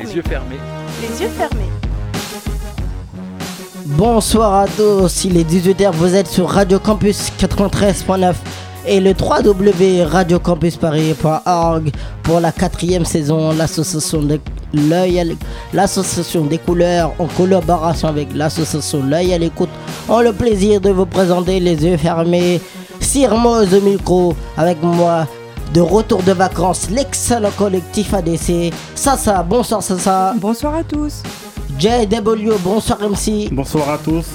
Les yeux fermés. Les yeux fermés. Les yeux fermés. Bonsoir à tous, il est 18h, vous êtes sur Radio Campus 93.9 et le www.radiocampusparis.org pour la quatrième saison, l'association de l'œil l'association des couleurs en collaboration avec l'association l'œil à l'écoute ont le plaisir de vous présenter les yeux fermés. Sirmose au micro avec moi de retour de vacances, l'excellent collectif ADC. Sasa, bonsoir Sasa. Bonsoir à tous. JW, bonsoir MC. Bonsoir à tous.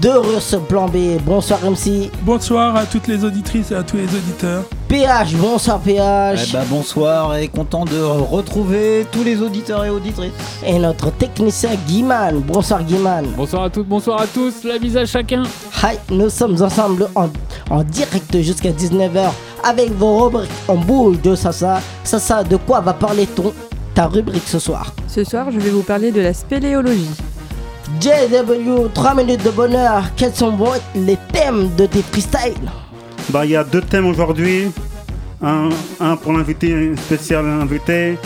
De Russe Plan B, bonsoir MC. Bonsoir à toutes les auditrices et à tous les auditeurs. PH, bonsoir PH. Eh bah bonsoir et content de retrouver tous les auditeurs et auditrices. Et notre technicien Guiman, bonsoir Guiman. Bonsoir à toutes, bonsoir à tous, la mise à chacun. Hi, nous sommes ensemble en, en direct jusqu'à 19h avec vos rubriques en boule de Sasa. Sasa, de quoi va parler ton ta rubrique ce soir? Ce soir, je vais vous parler de la spéléologie. JW, 3 minutes de bonheur, quels sont les thèmes de tes freestyles? Bah, il y a deux thèmes aujourd'hui. Un, un pour l'invité, spécial invité,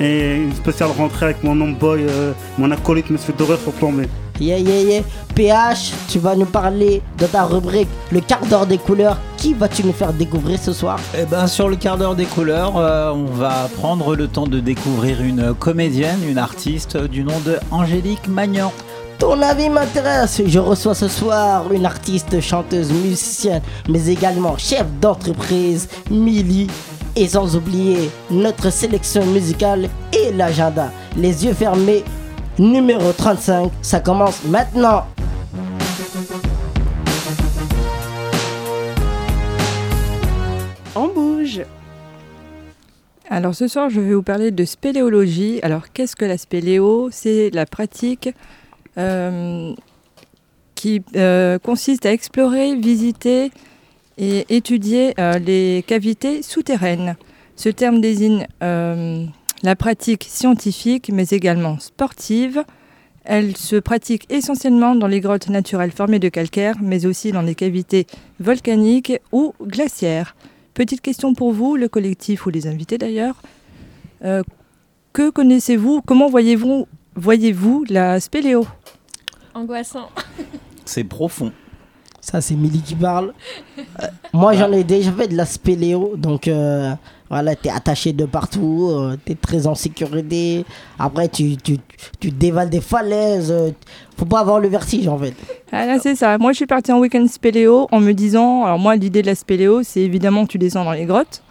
et une spéciale rentrée avec mon homeboy, euh, mon acolyte, Monsieur Doré, sur plombé. Yeah, yeah, yeah. PH, tu vas nous parler de ta rubrique Le quart d'heure des couleurs. Qui vas-tu nous faire découvrir ce soir? Eh ben, sur le quart d'heure des couleurs, euh, on va prendre le temps de découvrir une comédienne, une artiste du nom de Angélique Magnan. Ton avis m'intéresse. Je reçois ce soir une artiste, chanteuse, musicienne, mais également chef d'entreprise, Milly. Et sans oublier notre sélection musicale et l'agenda. Les yeux fermés, numéro 35. Ça commence maintenant. On bouge. Alors ce soir, je vais vous parler de spéléologie. Alors qu'est-ce que la spéléo? C'est la pratique euh, qui euh, consiste à explorer, visiter et étudier euh, les cavités souterraines. Ce terme désigne la pratique scientifique, mais également sportive. Elle se pratique essentiellement dans les grottes naturelles formées de calcaire, mais aussi dans les cavités volcaniques ou glaciaires. Petite question pour vous, le collectif ou les invités d'ailleurs. que connaissez-vous Comment voyez-vous voyez la spéléo? Angoissant. C'est profond. Ça, c'est Milly qui parle. Euh, moi, j'en ai déjà fait de la spéléo, donc euh, voilà, t'es attaché de partout, euh, t'es très en sécurité. Après, tu, tu, tu dévales des falaises. faut pas avoir le vertige, en fait. Ah, c'est ça. Moi, je suis partie en week-end spéléo en me disant, alors moi, l'idée de la spéléo, c'est évidemment que tu descends dans les grottes.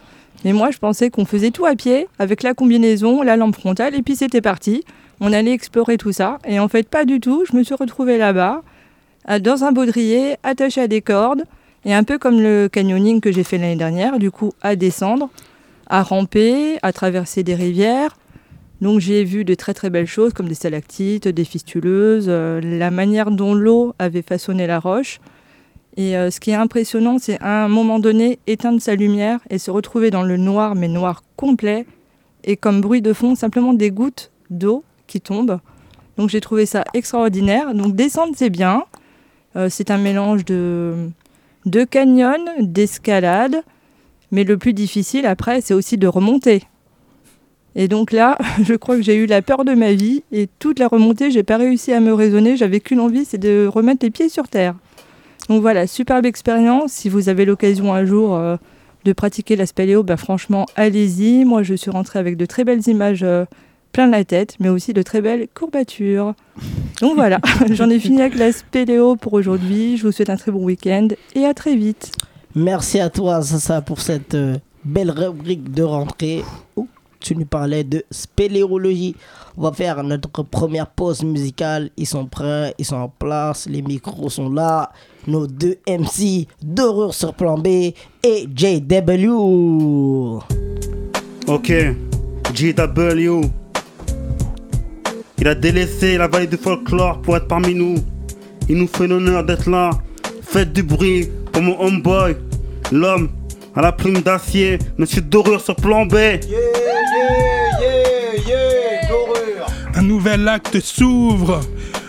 Mais moi, je pensais qu'on faisait tout à pied, avec la combinaison, la lampe frontale, et puis c'était parti on allait explorer tout ça. Et en fait, pas du tout. Je me suis retrouvée là-bas, dans un baudrier, attaché à des cordes, et un peu comme le canyoning que j'ai fait l'année dernière, du coup, à descendre, à ramper, à traverser des rivières. Donc j'ai vu de très très belles choses comme des stalactites, des fistuleuses, euh, la manière dont l'eau avait façonné la roche. Et euh, ce qui est impressionnant, c'est à un moment donné éteindre sa lumière et se retrouver dans le noir, mais noir complet, et comme bruit de fond, simplement des gouttes d'eau qui tombe. Donc j'ai trouvé ça extraordinaire. Donc descendre, c'est bien. Euh, c'est un mélange de, de canyon, d'escalade. Mais le plus difficile après, c'est aussi de remonter. Et donc là, je crois que j'ai eu la peur de ma vie. Et toute la remontée, j'ai pas réussi à me raisonner. J'avais qu'une envie, c'est de remettre les pieds sur terre. Donc voilà, superbe expérience. Si vous avez l'occasion un jour euh, de pratiquer la spéléo, bah franchement, allez-y. Moi, je suis rentrée avec de très belles images euh, plein de la tête, mais aussi de très belles courbatures. Donc voilà, j'en ai fini avec la spéléo pour aujourd'hui. Je vous souhaite un très bon week-end et à très vite. Merci à toi, Sasa, pour cette euh, belle rubrique de rentrée où tu nous parlais de spéléologie. On va faire notre première pause musicale. Ils sont prêts, ils sont en place, les micros sont là. Nos deux MC, Dorure sur plan B et JW. Ok, JW. Il a délaissé la vallée du folklore pour être parmi nous. Il nous fait l'honneur d'être là. Faites du bruit pour mon homeboy, l'homme à la plume d'acier, Monsieur Dorure sur plan. Un nouvel acte s'ouvre.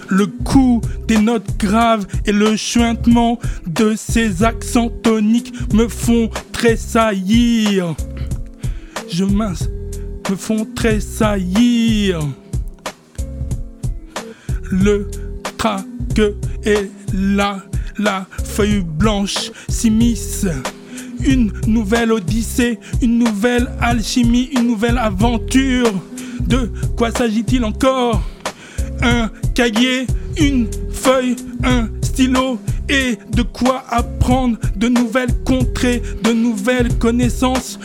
Le coup des notes graves et le chuintement de ces accents toniques me font tressaillir. Je mince, me font tressaillir. Le traque est là, la feuille blanche s'immisce. Une nouvelle odyssée, une nouvelle alchimie, une nouvelle aventure. De quoi s'agit-il encore? Un cahier, une feuille, un stylo et de quoi apprendre de nouvelles contrées, de nouvelles connaissances?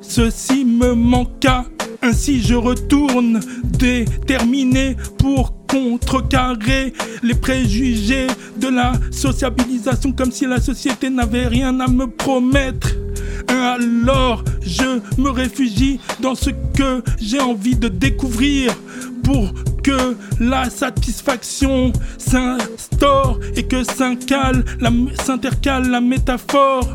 Ceci me manqua, ainsi je retourne déterminé pour contrecarrer les préjugés de la sociabilisation comme si la société n'avait rien à me promettre. Alors je me réfugie dans ce que j'ai envie de découvrir pour que la satisfaction s'instaure et que s'intercale la, métaphore.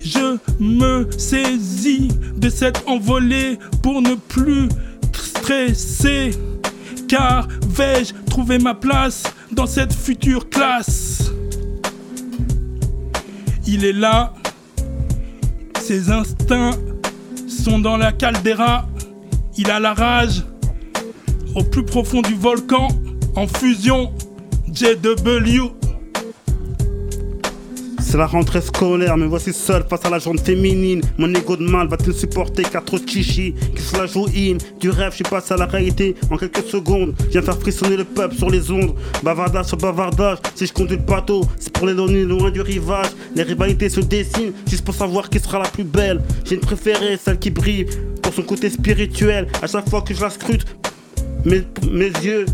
Je me saisis de cette envolée pour ne plus stresser. Car vais-je trouver ma place dans cette future classe? Il est là, ses instincts sont dans la caldeira, il a la rage. Au plus profond du volcan, en fusion, JW. C'est la rentrée scolaire, me voici seul face à la jante féminine. Mon ego de mal va-t-il supporter car trop chichi qui se la joue in Du rêve, je suis passé à la réalité en quelques secondes. Viens faire frissonner le peuple sur les ondes. Bavardage sur bavardage, si je conduis le bateau, c'est pour les donner loin du rivage. Les rivalités se dessinent juste pour savoir qui sera la plus belle. J'ai une préférée, celle qui brille pour son côté spirituel. À chaque fois que je la scrute, mes, mes yeux,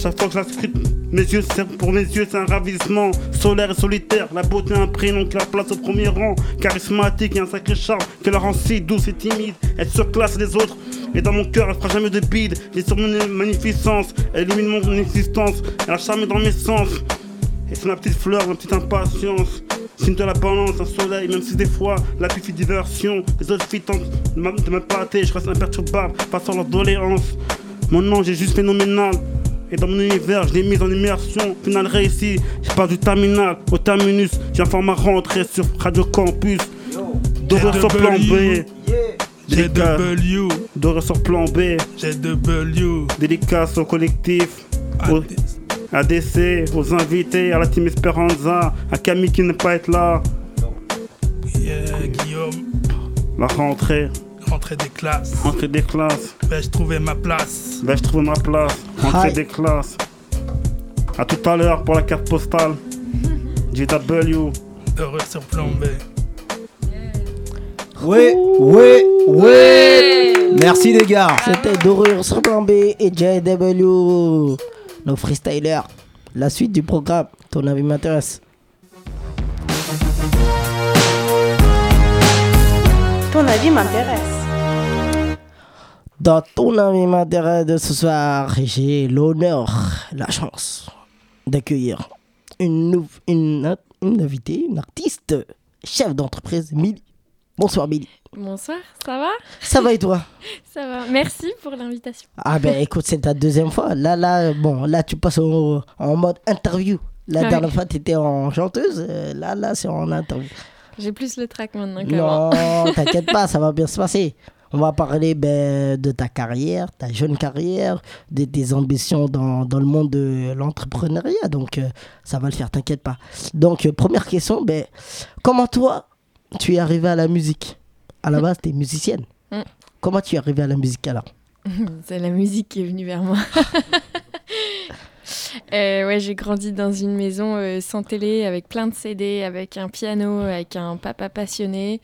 chaque fois que scrute, mes yeux, pour mes yeux, c'est un ravissement solaire et solitaire. La beauté a un prénom qui la place au premier rang. Charismatique et un sacré charme qui la rend si douce et timide. Elle surclasse les autres. Et dans mon cœur, elle fera jamais de bide. J'ai sur mon magnificence, elle illumine mon existence. Elle a charmé dans mes sens. Et c'est ma petite fleur, ma petite impatience. Signe de la balance, un soleil, même si des fois la pluie fait diversion. Les autres filles tentent de m'appâter, je reste imperturbable à leur doléance. Mon nom est juste phénoménal. Et dans mon univers, je l'ai mis en immersion. Final réussi, je passe du terminal au terminus. J'ai enfin ma rentrée sur Radio Campus. Doré sur plan B. Doré sur plan B. JW. Dédicace au collectif. Au ADC, aux invités, à la team Esperanza, à Camille qui ne pas être là. Yeah, Guillaume. La rentrée. Rentrée des classes. Rentrée des classes. Vais-je trouver ma place? Vais-je trouver ma place? Rentrée des classes. A tout à l'heure pour la carte postale. JW. Heureux sur plan B. Ouais, ouais, ouais. Merci les gars. C'était Dorure sur plan B et JW. Nos freestylers. La suite du programme. Ton avis m'intéresse. Ton avis m'intéresse. Dans ton avis m'intéresse de ce soir, j'ai l'honneur, la chance d'accueillir une, une, une invitée, une artiste, chef d'entreprise, Milly. Bonsoir Milly. Bonsoir, ça va? Ça va et toi? Ça va. Merci pour l'invitation. Ah ben écoute, c'est ta deuxième fois. Là, là, bon, là tu passes au- en mode interview. La Ouais. dernière fois, tu étais en chanteuse. Là, là, c'est en interview. J'ai plus le track maintenant qu'avant. Non, t'inquiète pas, ça va bien se passer. On va parler ben, de ta carrière, ta jeune carrière, de tes ambitions dans, dans le monde de l'entrepreneuriat. Donc, euh, ça va le faire, t'inquiète pas. Donc, euh, première question, ben, comment toi, tu es arrivée à la musique? À la base, tu es musicienne. Mm. Comment tu es arrivée à la musique alors? C'est la musique qui est venue vers moi. Euh, ouais, j'ai grandi dans une maison euh, sans télé, avec plein de CD, avec un piano, avec un papa passionné,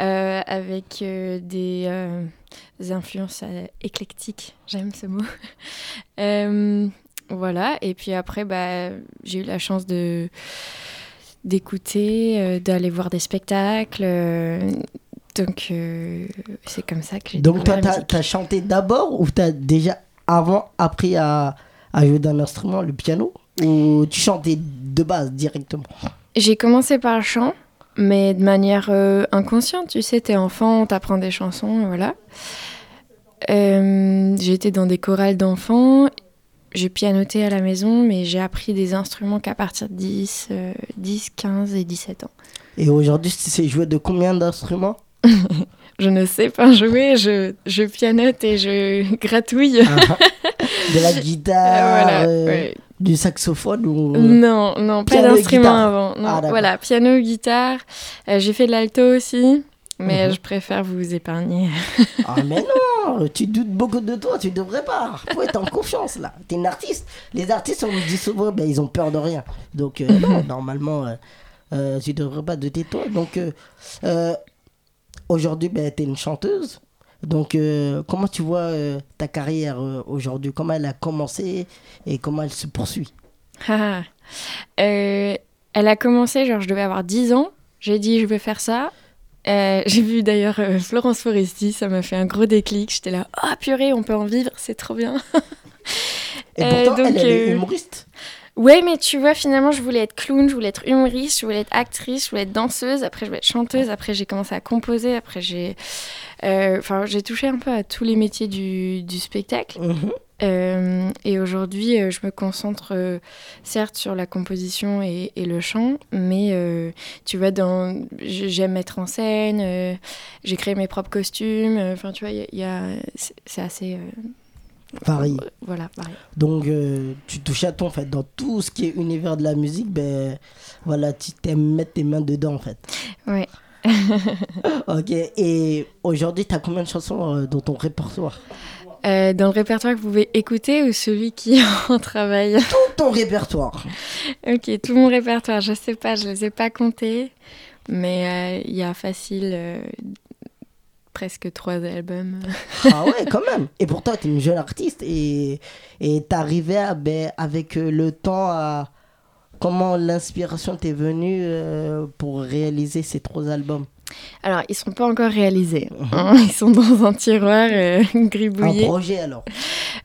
euh, avec des, des influences éclectiques. J'aime ce mot. Voilà. Et puis après, bah, j'ai eu la chance de d'écouter, d'aller voir des spectacles. donc, c'est comme ça que j'ai Donc, toi, découvert la tu as, musique. chanté d'abord ou tu as déjà avant appris à, à jouer d'un instrument, le piano Ou tu chantais de base directement J'ai commencé par le chant, mais de manière euh, inconsciente. Tu sais, t'es enfant, on t'apprend des chansons, voilà. Euh, été dans des chorales d'enfants. J'ai pianoté à la maison, mais j'ai appris des instruments qu'à partir de 10, euh, 10, 15 et 17 ans. Et aujourd'hui, tu sais jouer de combien d'instruments? Je ne sais pas jouer, je, je pianote et je gratouille. De la guitare, voilà, euh, ouais. du saxophone ou... Non, non, pas d'instrument avant. Non, Ah, voilà, piano, guitare. Euh, J'ai fait de l'alto aussi, mais Mhm. je préfère vous épargner. Ah mais non, tu doutes beaucoup de toi, tu devrais pas. Faut être en confiance là. T'es une artiste. Les artistes, on me dit souvent, ben, ils ont peur de rien. Donc euh, non, normalement, euh, euh, tu devrais pas douter de toi. Donc euh, euh, aujourd'hui, ben, t'es une chanteuse. Donc euh, comment tu vois euh, ta carrière euh, aujourd'hui? Comment elle a commencé et comment elle se poursuit? Ah. Elle a commencé, genre, je devais avoir 10 ans. J'ai dit, je veux faire ça. J'ai vu d'ailleurs Florence Foresti, ça m'a fait un gros déclic. J'étais là, ah purée, on peut en vivre, c'est trop bien. Et pourtant, donc, elle, elle est humoriste. Ouais, mais tu vois, finalement, je voulais être clown, je voulais être humoriste, je voulais être actrice, je voulais être danseuse. Après, je voulais être chanteuse. Après, j'ai commencé à composer. Après, j'ai, euh, enfin, j'ai touché un peu à tous les métiers du, du spectacle. Mhm. Euh, et aujourd'hui, euh, je me concentre euh, certes sur la composition et, et le chant, mais tu vois, dans, j'aime mettre en scène. j'ai créé mes propres costumes. Enfin, tu vois, il y a- y c'est assez. Euh, Pareil. voilà, pareil. Donc, euh, tu touches à tout en fait. Dans tout ce qui est univers de la musique, ben voilà, tu t'aimes mettre tes mains dedans en fait. Ouais. ok, et aujourd'hui, tu as combien de chansons euh, dans ton répertoire? Euh, dans le répertoire que vous pouvez écouter ou celui qui en travail? Tout ton répertoire. Ok, tout mon répertoire, je sais pas, je les ai pas comptés, mais euh, il y a facile euh, presque trois albums. ah ouais, quand même. Et pourtant, tu es une jeune artiste et à, ben, avec euh, le temps à. Comment l'inspiration t'est venue euh, pour réaliser ces trois albums? Alors, ils sont pas encore réalisés, hein, ils sont dans un tiroir euh, Un gribouillé. projet alors.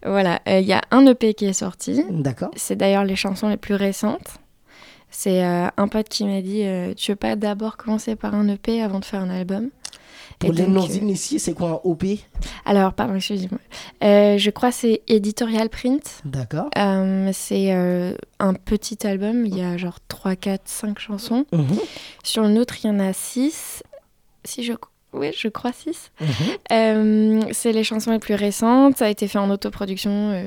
Voilà, euh, il y a un EP qui est sorti, D'accord. c'est d'ailleurs les chansons les plus récentes. C'est euh, un pote qui m'a dit Tu veux pas d'abord commencer par un EP avant de faire un album? Pour les donc, euh, non-initiés, c'est quoi un OP Alors, pardon, excusez-moi. Euh, je crois que c'est Editorial Print. D'accord. Euh, c'est euh, un petit album, il y a genre 3, 4, 5 chansons. Mhm, Sur le nôtre, il y en a 6. Si je... Oui, je crois 6. mhm. Euh, c'est les chansons les plus récentes, ça a été fait en autoproduction.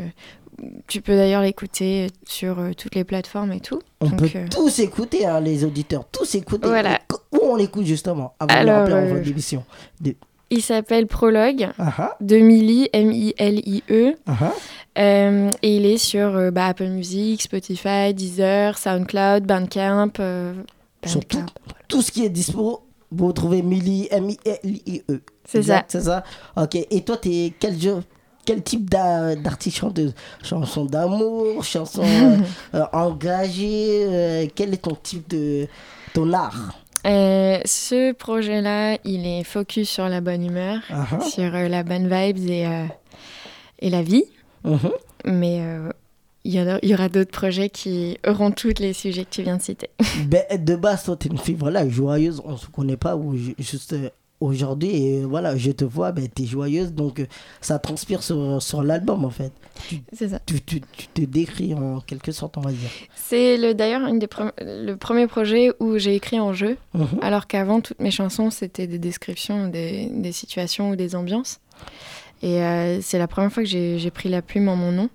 Euh, tu peux d'ailleurs l'écouter sur euh, toutes les plateformes et tout. On Donc, peut euh, tous écouter, hein, les auditeurs, tous écouter. Voilà. Où on l'écoute justement Avant de Alors, rappeler en euh. De... Il s'appelle Prologue Ah ah, de Millie, M-I-L-I-E. ah. Euh, et il est sur euh, bah, Apple Music, Spotify, Deezer, SoundCloud, Bandcamp. euh, Sur tout, tout ce qui est dispo, vous retrouvez Millie, M-I-L-I-E. C'est Exact, C'est ça. Ok. Et toi, t'es quel, jeu- quel type d'a- d'artiste chanteuse? Chanson d'amour, chanson euh, euh, engagée euh, Quel est ton type de. ton art? Euh, ce projet-là, il est focus sur la bonne humeur, Ah ah. sur la bonne vibes et, et la vie. Mhm. Mais il y, en a- il y aura d'autres projets qui auront tous les sujets que tu viens de citer. Ben, de base, toi, t'es une fille voilà, joyeuse. On se connaît pas ou ju- juste aujourd'hui. Et voilà, je te vois, ben, t'es joyeuse. Donc, euh, ça transpire sur, sur l'album, en fait. C'est ça. Tu, tu, tu te décris en quelque sorte, on va dire. C'est le- d'ailleurs pre- le premier projet où j'ai écrit en jeu, Mhm. alors qu'avant, toutes mes chansons, c'était des descriptions des, des situations ou des ambiances. Et euh, c'est la première fois que j'ai pris la plume en mon nom,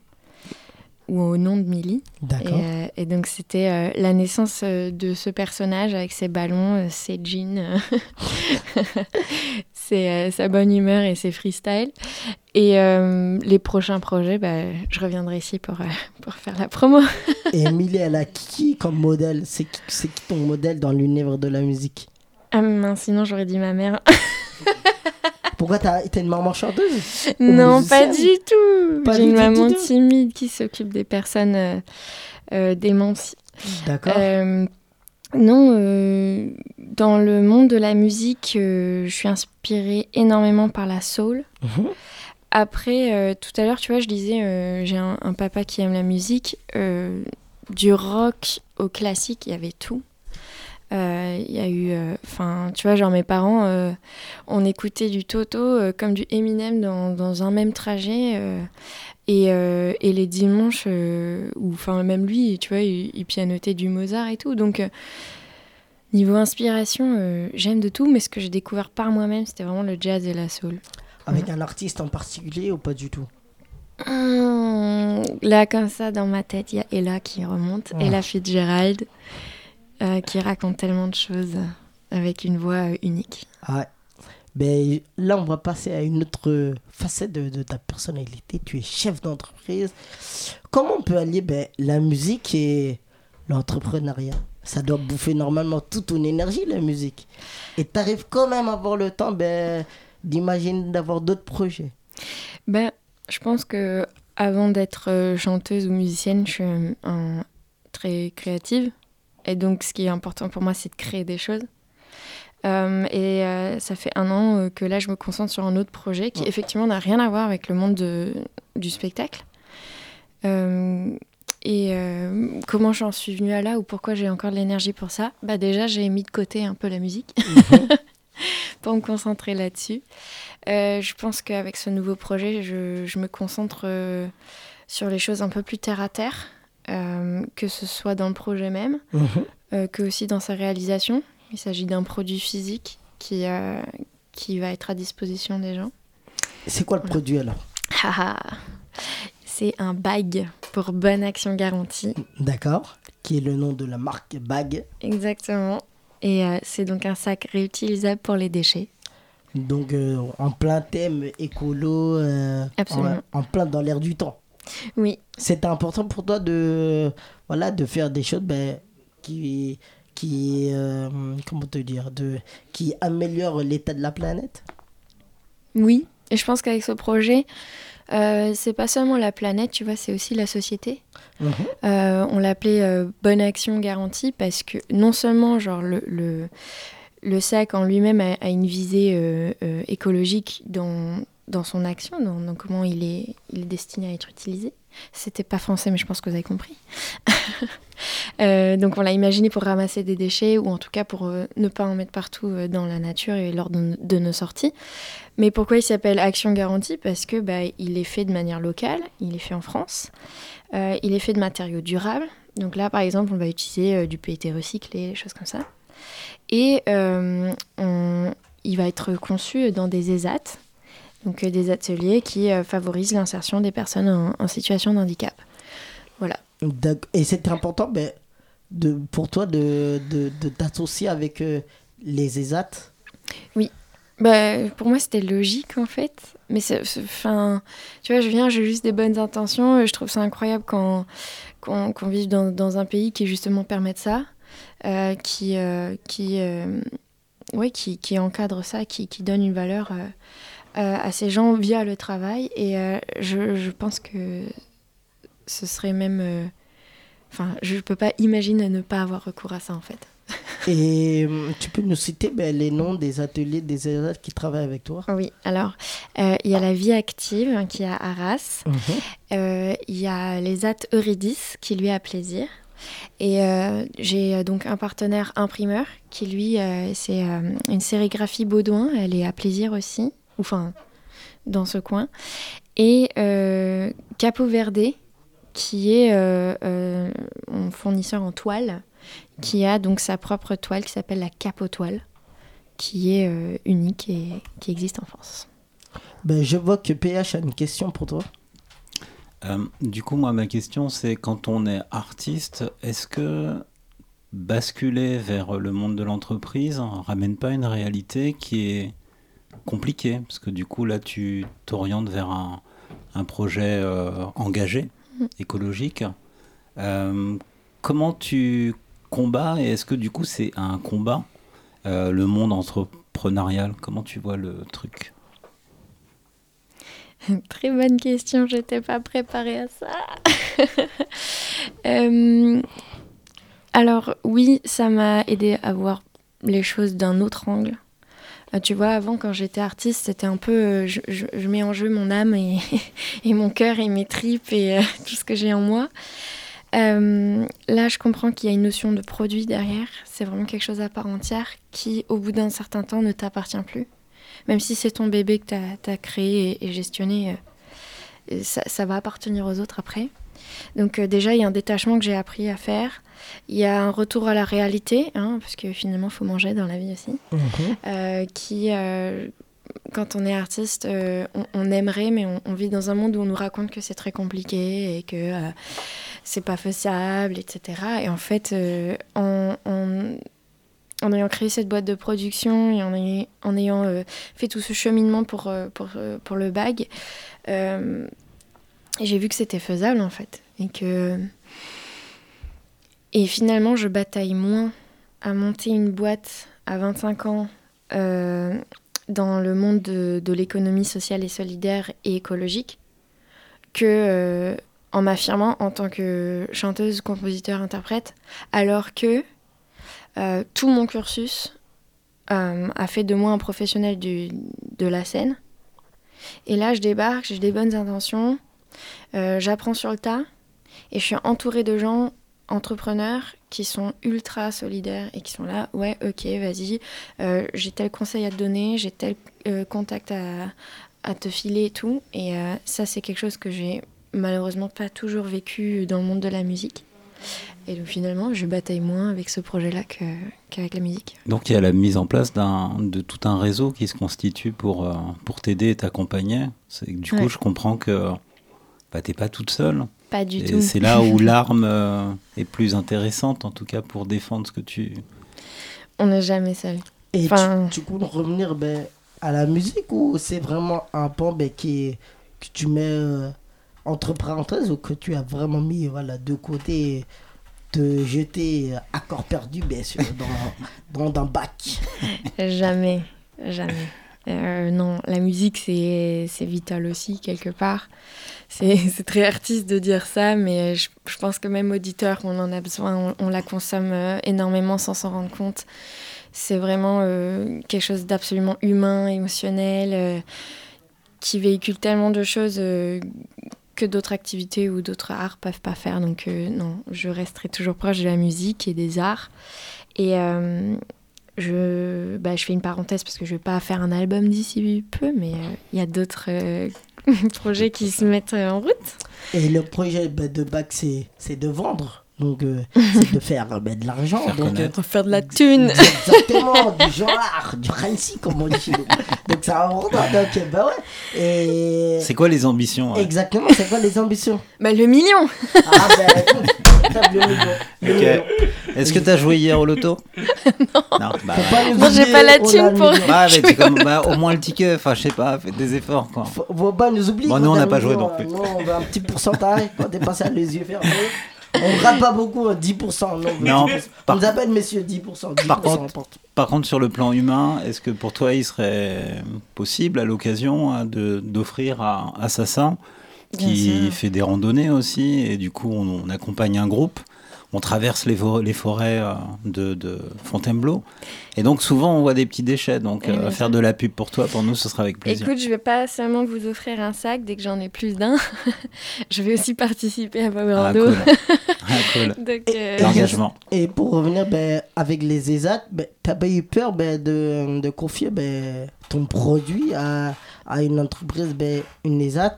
ou au nom de Millie. Et, D'accord. euh, et donc c'était euh, la naissance euh, de ce personnage avec ses ballons, euh, ses jeans, euh, ses, euh, sa bonne humeur et ses freestyles. Et euh, les prochains projets, bah, je reviendrai ici pour, euh, pour faire la promo. Et Emily, elle a qui comme modèle? C'est qui, c'est qui ton modèle dans l'univers de la musique? Ah mince, sinon j'aurais dit ma mère. Pourquoi t'as une maman chanteuse non, pas du tout. Pas J'ai une maman timide qui s'occupe des personnes euh, euh. D'accord. Euh, non, euh, dans le monde de la musique, je suis inspirée énormément par la soul. Mhm. Après, tout à l'heure, tu vois, je disais, j'ai un, un papa qui aime la musique. du rock au classique, il y avait tout. Euh, Il y a eu, enfin, tu vois, genre mes parents, euh, on écoutait du Toto euh, comme du Eminem dans, dans un même trajet. euh, et, euh, et les dimanches, euh, ou enfin même lui, tu vois, il, il pianotait du Mozart et tout. Donc, euh, Niveau inspiration, euh, j'aime de tout, mais ce que j'ai découvert par moi-même, c'était vraiment le jazz et la soul. Avec un artiste en particulier ou pas du tout? Hum, là, comme ça, dans ma tête, il y a Ella qui remonte. Ella Fitzgerald, euh, qui raconte tellement de choses avec une voix euh, unique. Ouais. Ben, là, on va passer à une autre facette de, de ta personnalité. Tu es chef d'entreprise. Comment on peut allier ben, la musique et l'entrepreneuriat? Ça doit bouffer normalement toute ton énergie, la musique. Et tu arrives quand même à avoir le temps ben, d'imaginer d'avoir d'autres projets. Ben, je pense que avant d'être euh, chanteuse ou musicienne, je suis un- très créative. Et donc, ce qui est important pour moi, c'est de créer des choses. Euh, et euh, ça fait un an euh, que là, je me concentre sur un autre projet qui, effectivement, n'a rien à voir avec le monde de- du spectacle. Et comment j'en suis venue à là ou pourquoi j'ai encore de l'énergie pour ça? Bah Déjà, j'ai mis de côté un peu la musique pour me concentrer là-dessus. Je pense qu'avec ce nouveau projet, je, je me concentre sur les choses un peu plus terre à terre, que ce soit dans le projet même, euh, que aussi dans sa réalisation. Il s'agit d'un produit physique qui, euh, qui va être à disposition des gens. C'est quoi le produit alors Haha. C'est un bag pour bonne action garantie. D'accord. Qui est le nom de la marque Bag. Exactement. Et euh, c'est donc un sac réutilisable pour les déchets. Donc, euh, en plein thème écolo, euh, Absolument. en, en plein dans l'air du temps. Oui, C'était important pour toi de, voilà, de faire des choses ben, qui, qui, euh, comment te dire, de, qui améliorent l'état de la planète? oui. Et je pense qu'avec ce projet, euh, c'est pas seulement la planète, tu vois, c'est aussi la société. Mhm. Euh, on l'appelait euh, bonne action garantie parce que non seulement genre le, le, le sac en lui-même a, a une visée euh, écologique dans, dans son action, dans, comment il est, destiné à être utilisé. C'était pas français, mais je pense que vous avez compris. Euh, donc on l'a imaginé pour ramasser des déchets ou en tout cas pour euh, ne pas en mettre partout euh, dans la nature et lors de, nos sorties. Mais pourquoi il s'appelle Action Garantie? Parce que bah, il est fait de manière locale, il est fait en France, il est fait de matériaux durables. Donc là, par exemple, on va utiliser du PET recyclé, des choses comme ça. Et il va être conçu dans des ESAT, donc euh, des ateliers qui euh, favorisent l'insertion des personnes en, en situation de handicap. Voilà. Et c'était important ben, de, pour toi de, de, de t'associer avec euh, les ESAT. Bah, pour moi, c'était logique en fait. Mais c'est, c'est- enfin, tu vois, je viens, j'ai juste des bonnes intentions. et Je trouve ça incroyable quand, qu'on, qu'on vive dans, dans un pays qui justement permet ça, euh, qui, euh, qui, euh, ouais, qui, qui encadre ça, qui, qui donne une valeur à ces gens via le travail. Et euh, je, je pense que ce serait même. euh, Enfin, je peux pas imaginer ne pas avoir recours à ça en fait. Et euh, tu peux nous citer ben, les noms des ateliers des ESAT qui travaillent avec toi? Oui, alors, euh, il y a la vie active hein, qui est à Arras. Mhm. Euh, Il y a les at Eurydice qui lui a plaisir. Et euh, j'ai euh, donc un partenaire imprimeur qui lui, euh, c'est euh, une sérigraphie Baudouin, elle est à plaisir aussi, enfin dans ce coin. Et euh, Capo Verde qui est euh, euh, un fournisseur en toile, qui a donc sa propre toile qui s'appelle la Capo Toile, qui est euh, unique et qui existe en France. ben, Je vois que PH a une question pour toi. Euh, du coup, moi, ma question, c'est quand on est artiste, est-ce que basculer vers le monde de l'entreprise ramène pas une réalité qui est compliquée Parce que du coup, là, tu t'orientes vers un, un projet euh, engagé, Mhm. écologique. Euh, comment tu combats et est-ce que du coup, c'est un combat, euh, le monde entrepreneurial? Comment tu vois le truc? Très bonne question, j'étais pas préparée à ça. Alors oui, ça m'a aidé à voir les choses d'un autre angle. Euh, tu vois, avant quand j'étais artiste, c'était un peu, euh, je, mets en jeu mon âme et, et mon cœur et mes tripes et euh, tout ce que j'ai en moi. Là, je comprends qu'il y a une notion de produit derrière. C'est vraiment quelque chose à part entière qui, au bout d'un certain temps, ne t'appartient plus. Même si c'est ton bébé que tu as, créé et, gestionné, ça va appartenir aux autres après. Donc euh, déjà, il y a un détachement que j'ai appris à faire. Il y a un retour à la réalité, hein, parce que finalement, il faut manger dans la vie aussi, Mhm. euh, qui, euh, quand on est artiste, on, on aimerait, mais on, on vit dans un monde où on nous raconte que c'est très compliqué et que c'est pas faisable, etc. Et en fait, en, ayant créé cette boîte de production et en, ay- en ayant euh, fait tout ce cheminement pour, pour, pour le bag, euh, j'ai vu que c'était faisable en fait. Et que. Et finalement, je bataille moins à monter une boîte à 25 ans euh, dans le monde de, l'économie sociale et solidaire et écologique que euh, en m'affirmant en tant que chanteuse, compositeur, interprète, alors que euh, tout mon cursus a fait de moi un professionnel de la scène. Et là, je débarque, j'ai des bonnes intentions, j'apprends sur le tas, et je suis entourée de gens entrepreneurs qui sont ultra solidaires et qui sont là, ouais, ok, vas-y, euh, j'ai tel conseil à te donner, j'ai tel euh, contact à, à te filer et tout. Et euh, ça, c'est quelque chose que j'ai malheureusement pas toujours vécu dans le monde de la musique. Et donc finalement, je bataille moins avec ce projet-là qu'avec la musique. Donc il y a la mise en place de tout un réseau qui se constitue pour, pour t'aider et t'accompagner. Du coup, Ouais. je comprends que bah, t'es pas toute seule. Pas du Et tout. c'est là où l'arme euh, est plus intéressante, en tout cas pour défendre ce que tu. On n'est jamais seul. Et Enfin- tu, tu comptes revenir ben, à la musique ou c'est vraiment un pan ben, qui est- que tu mets euh, entre parenthèses ou que tu as vraiment mis voilà, de côté te jeter à corps perdu bien sûr dans, dans un bac? Jamais, jamais. Euh, non, la musique, c'est vital aussi, quelque part. C'est très artiste de dire ça, mais je, je pense que même auditeur, on en a besoin, on, on la consomme euh, énormément sans s'en rendre compte. C'est vraiment euh, quelque chose d'absolument humain, émotionnel, euh, qui véhicule tellement de choses euh, que d'autres activités ou d'autres arts peuvent pas faire. Donc euh, non, je resterai toujours proche de la musique et des arts. Et euh, je, bah, je fais une parenthèse parce que je vais pas faire un album d'ici peu, mais euh, il y a d'autres euh, projets qui se mettent euh, en route. et le projet ben, de bac c'est c'est de vendre donc euh, c'est de faire ben, de l'argent Faire donc euh, va faire de la thune. Exactement, du genre, du Rancy, comme on dit chez nous. Donc c'est important. Donc, euh, bah ouais. Et. C'est quoi les ambitions ouais? Exactement, c'est quoi les ambitions? Bah, le million Ah ben, Ok. Est-ce que t'as joué hier au loto Non. bah, Faut pas nous Bon, j'ai oublier, pas la on a thune pour- bah, mais tu comme- bah, au moins le ticket, enfin je sais pas, faites des efforts quoi. Faut, faut pas nous oublier. Bon, nous, on a n'a pas joué million, non plus. Nous, on veut un petit pourcentage quand t'es passé à les yeux fermés. On rate pas beaucoup, hein, 10%. Non, mais Non, 10%. par- On nous appelle messieurs 10%. 10% Par contre-. Par contre, sur le plan humain, est-ce que pour toi il serait possible à l'occasion hein, de- d'offrir à Assassin, qui fait des randonnées aussi, et du coup on, on accompagne un groupe, on traverse les, les forêts euh, de, de Fontainebleau, et donc souvent on voit des petits déchets, donc Oui, euh, faire de la pub pour toi, pour nous ce sera avec plaisir. Écoute, je vais pas seulement vous offrir un sac dès que j'en ai plus d'un. je vais aussi participer à Power ah, Rando. cool. Ah, cool. Donc, euh, L'engagement. Et pour revenir ben, avec les ESAT, ben, t'as pas eu peur ben, de, de confier ben, ton produit à, à une entreprise, ben, une ESAT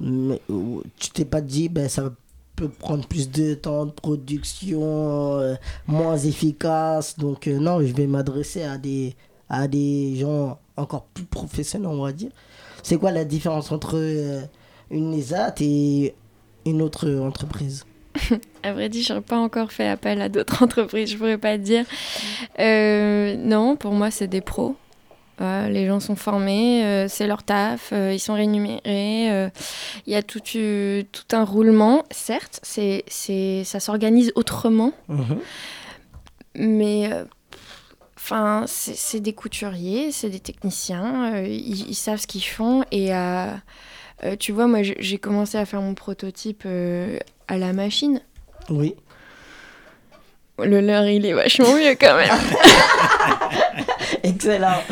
mais, où Tu t'es pas dit ben, ça peut prendre plus de temps de production, euh, moins efficace. Donc euh, non, je vais m'adresser à des, à des gens encore plus professionnels, on va dire. C'est quoi la différence entre euh, une ESAT et une autre entreprise? À vrai dire, je n'aurais pas encore fait appel à d'autres entreprises, je pourrais pas dire. Euh, non, pour moi, c'est des pros. Euh, les gens sont formés, euh, c'est leur taf, euh, ils sont rémunérés. euh, Il y a tout, euh, tout un roulement. Certes, c'est, c'est, ça s'organise autrement, mais euh, enfin, c'est, c'est des couturiers, c'est des techniciens, euh, ils, ils savent ce qu'ils font. Et euh, euh, tu vois, moi, j'ai- j'ai commencé à faire mon prototype euh, à la machine. Oui. Le leur, il est vachement mieux quand même. Excellent.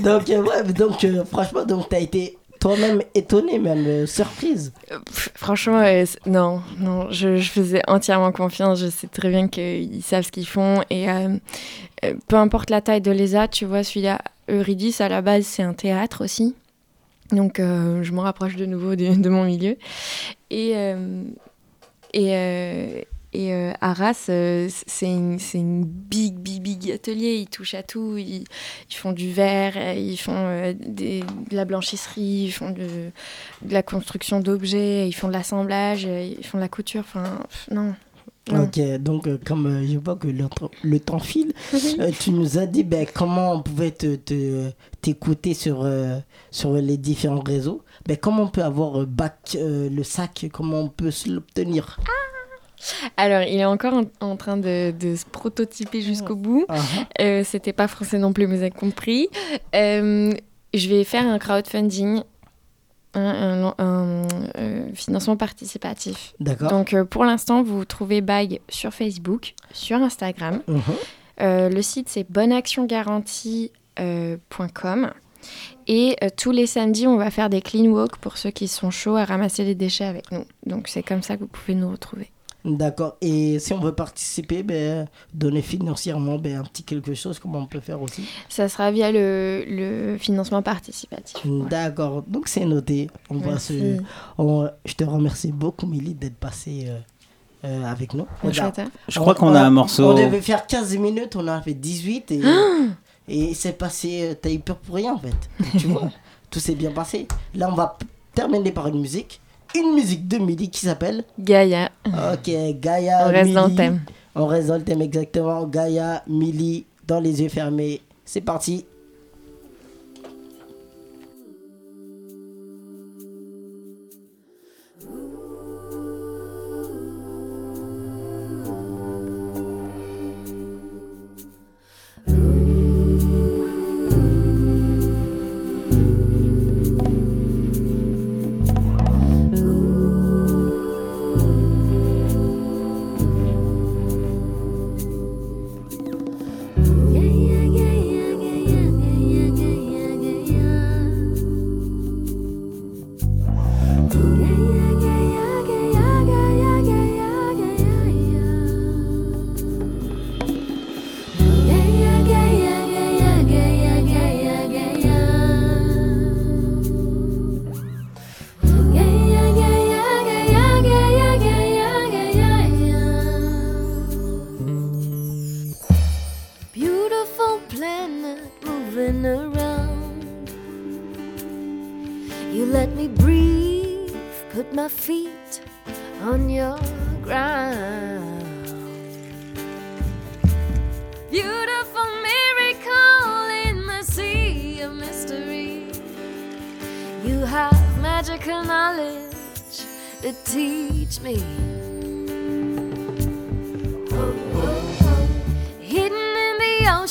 Donc, euh, ouais, donc euh, franchement, donc t'as été toi-même étonné, même euh, surprise. Franchement, non, non, je, faisais entièrement confiance. Je sais très bien qu'ils savent ce qu'ils font. Et peu importe la taille de l'ESA, tu vois, celui-là, Eurydice, à la base, c'est un théâtre aussi. Donc, je me rapproche de nouveau de, mon milieu. Et, et euh, Arras, euh, c'est une, big, big, big atelier. Ils touchent à tout. Ils, ils font du verre, euh, ils font euh, des- de la blanchisserie, ils font de, de la construction d'objets, ils font de l'assemblage, ils font de la couture. Enfin, non. non. Ok, donc comme je vois que le, temps- le temps file, tu nous as dit ben, comment on pouvait te, te- t'écouter sur, sur les différents réseaux. Ben, comment on peut avoir bac, le sac, comment on peut l'obtenir? Alors, il est encore en, en train de, de se prototyper jusqu'au bout. Ah, Euh, C'était pas français non plus, vous avez compris. Euh, je vais faire un crowdfunding, un, un- un, euh, financement participatif. D'accord. Donc, euh, pour l'instant, vous trouvez Bag sur Facebook, sur Instagram. Mhm. Le site, c'est bonneactiongarantie.com. Et euh, tous les samedis, on va faire des clean walks pour ceux qui sont chauds à ramasser les déchets avec nous. Donc, c'est comme ça que vous pouvez nous retrouver. D'accord. Et si on veut participer, ben, donner financièrement ben, un petit quelque chose, comment on peut faire aussi? Ça sera via le, le financement participatif. Ouais. D'accord. Donc c'est noté. On va se... On- Je te remercie beaucoup, Mélie, d'être passée euh, euh, avec nous. Je crois qu'on a un morceau. On devait faire 15 minutes, on a fait 18 et, et c'est passé, euh, t'as eu peur pour rien en fait. tu vois, tout s'est bien passé. Là, on va terminer par une musique. Une musique de Milly qui s'appelle Gaïa. Ok, Gaïa. On reste dans le thème. On reste dans le thème exactement. Gaïa, Milly, dans les yeux fermés. C'est parti.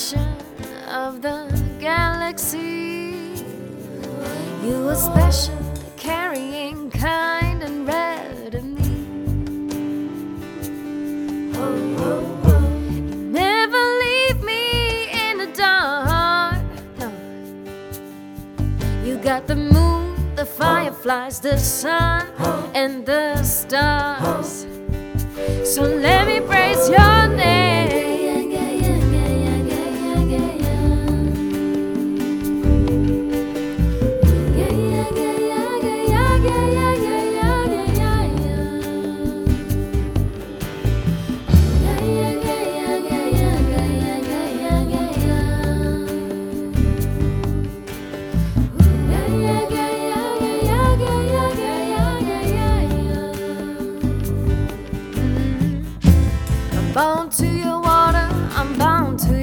Of the galaxy, you were special, carrying kind and rare to me. You never leave me in the dark. No. You got the moon, the fireflies, the sun, and the stars. So let me praise your name.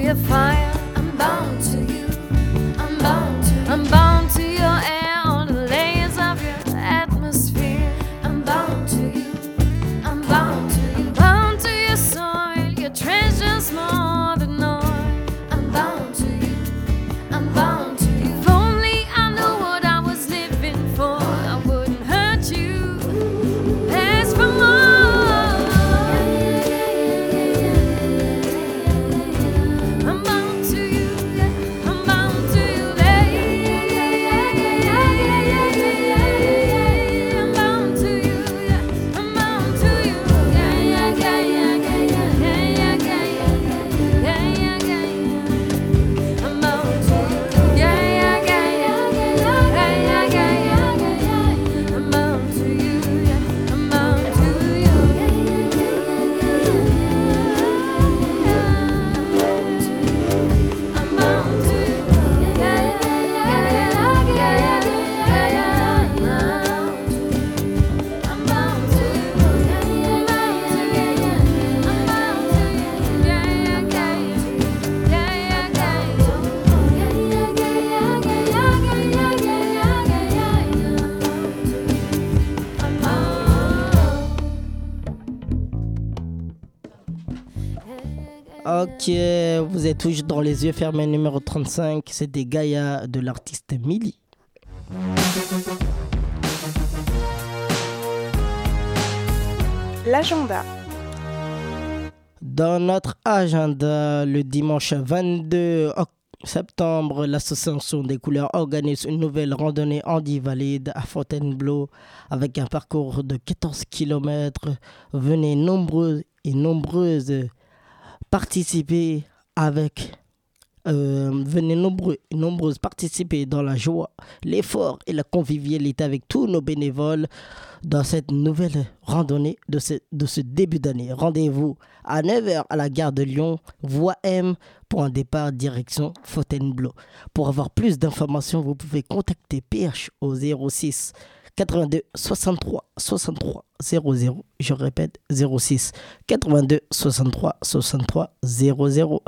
if I vous êtes toujours dans les yeux fermés numéro 35. C'était Gaïa de l'artiste Millie. L'agenda. Dans notre agenda, le dimanche 22 oc- septembre, l'association des couleurs organise une nouvelle randonnée handi-valide à Fontainebleau avec un parcours de 14 km. Venez nombreux et nombreuses participer avec euh, venez nombreux nombreuses participer dans la joie, l'effort et la convivialité avec tous nos bénévoles dans cette nouvelle randonnée de ce, de ce début d'année. Rendez-vous à 9h à la gare de Lyon, voie M, pour un départ direction Fontainebleau. Pour avoir plus d'informations, vous pouvez contacter PH au 06 82 63 63 00. Je répète, 06 82 63 63 00.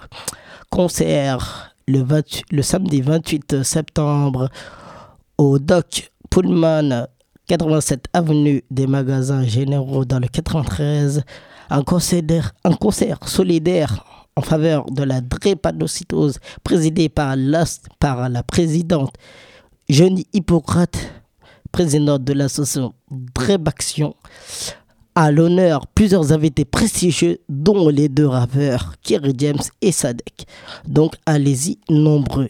Concert le, 28 le samedi 28 septembre au Doc Pullman 87 avenue des magasins généraux dans le 93. Un concert, un concert solidaire en faveur de la drépanocytose présidé par par la présidente Jenny Hippocrate, présidente de l'association Drébaction. À l'honneur, plusieurs invités prestigieux, dont les deux rappeurs Kerry James et Sadek. Donc allez-y nombreux.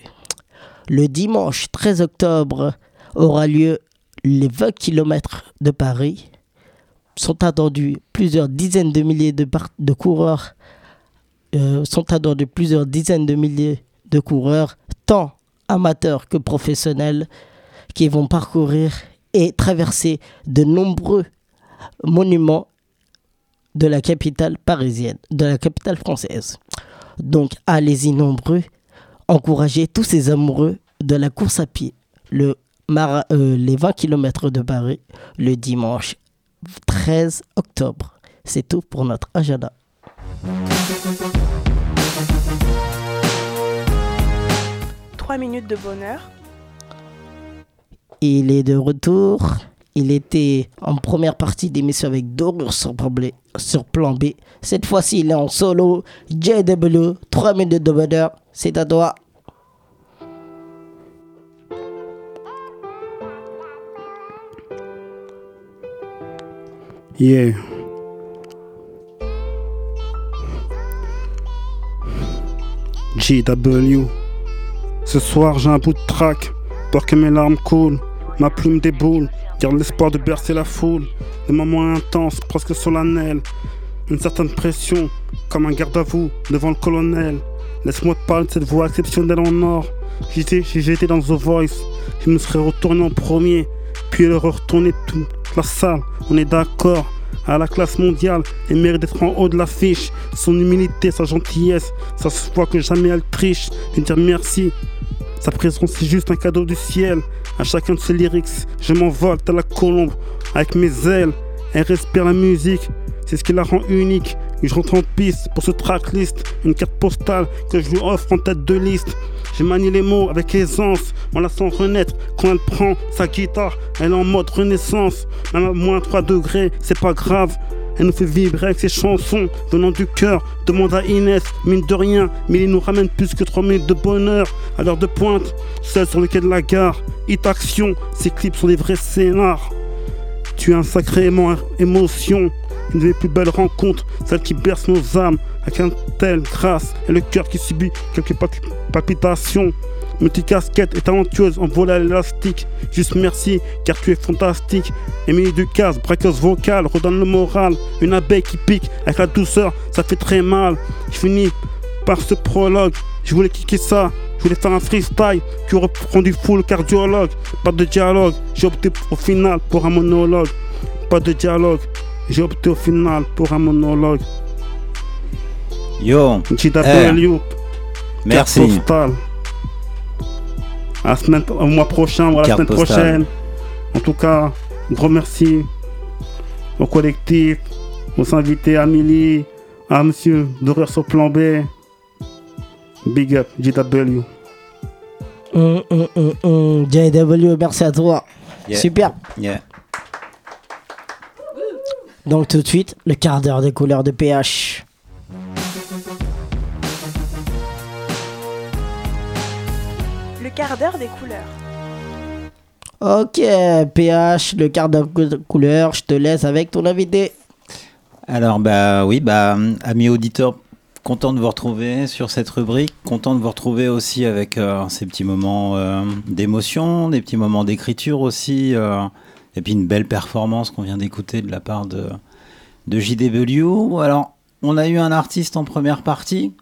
Le dimanche 13 octobre aura lieu les 20 km de Paris. Sont attendus plusieurs dizaines de milliers de coureurs. euh, sont attendus plusieurs dizaines de milliers de coureurs, tant amateurs que professionnels, qui vont parcourir et traverser de nombreux monuments de la capitale parisienne, de la capitale française. Donc allez-y nombreux, encouragez tous ces amoureux de la course à pied. Le mara- euh, les 20 km de Paris le dimanche 13 octobre. C'est tout pour notre agenda. Trois minutes de bonheur. Il est de retour. Il était en première partie d'émission avec Dorure sur. Sur plan B. Cette fois-ci, il est en solo. JW, 3 minutes de bonheur. C'est à toi. Yeah. JW. Ce soir, j'ai un bout de trac. Peur que mes larmes coulent. Ma plume déboule. Garde l'espoir de bercer la foule. Des moments intenses, presque solennels. Une certaine pression, comme un garde à vous devant le colonel. Laisse-moi te parler de cette voix exceptionnelle en or. Si j'étais dans The Voice, je me serais retourné en premier, puis il aurait retourné toute la salle. On est d'accord. À la classe mondiale, il mérite d'être en haut de l'affiche. Son humilité, sa gentillesse, ça se voit que jamais elle triche. Lui dire merci. Sa présence, c'est juste un cadeau du ciel. À chacun de ses lyrics, je m'envole à la colombe avec mes ailes. Elle respire la musique, c'est ce qui la rend unique. Et je rentre en piste pour ce tracklist, une carte postale que je lui offre en tête de liste. Je manie les mots avec aisance, on la sent renaître quand elle prend sa guitare. Elle est en mode renaissance, même à moins 3 degrés, c'est pas grave. Elle nous fait vibrer avec ses chansons venant du cœur. Demande à Inès, mine de rien, mais il nous ramène plus que 3 minutes de bonheur à l'heure de pointe. Seul sur le la gare, hit action, ces clips sont des vrais scénars. Tu es un sacré émo- émotion, une des plus belles rencontres, celle qui berce nos âmes avec un tel grâce et le cœur qui subit quelques pa- palpitations. Multicasquette et talentueuse en vol à l'élastique. Juste merci car tu es fantastique. Émilie Ducasse, braqueuse vocale, redonne le moral. Une abeille qui pique avec la douceur, ça fait très mal. Je finis par ce prologue. Je voulais kicker ça. Je voulais faire un freestyle qui aurait rendu fou le cardiologue. Pas de dialogue, j'ai opté au final pour un monologue. Pas de dialogue, j'ai opté au final pour un monologue. Yo, JW, merci. À la semaine, au mois prochain ou à la semaine postale. prochaine. En tout cas, un gros merci au collectif, aux invités, à Amélie, à Monsieur Doreur sur plan B. Big up, JW. Hum. JW, merci à toi. Yeah. Super. Yeah. Donc tout de suite, le quart d'heure des couleurs de PH. D'heure des couleurs. Ok, PH, le quart d'heure de couleur, je te laisse avec ton invité. Alors, bah oui, bah, amis auditeurs, content de vous retrouver sur cette rubrique. Content de vous retrouver aussi avec euh, ces petits moments euh, d'émotion, des petits moments d'écriture aussi. euh, et puis une belle performance qu'on vient d'écouter de la part de, de JW. Alors, on a eu un artiste en première partie.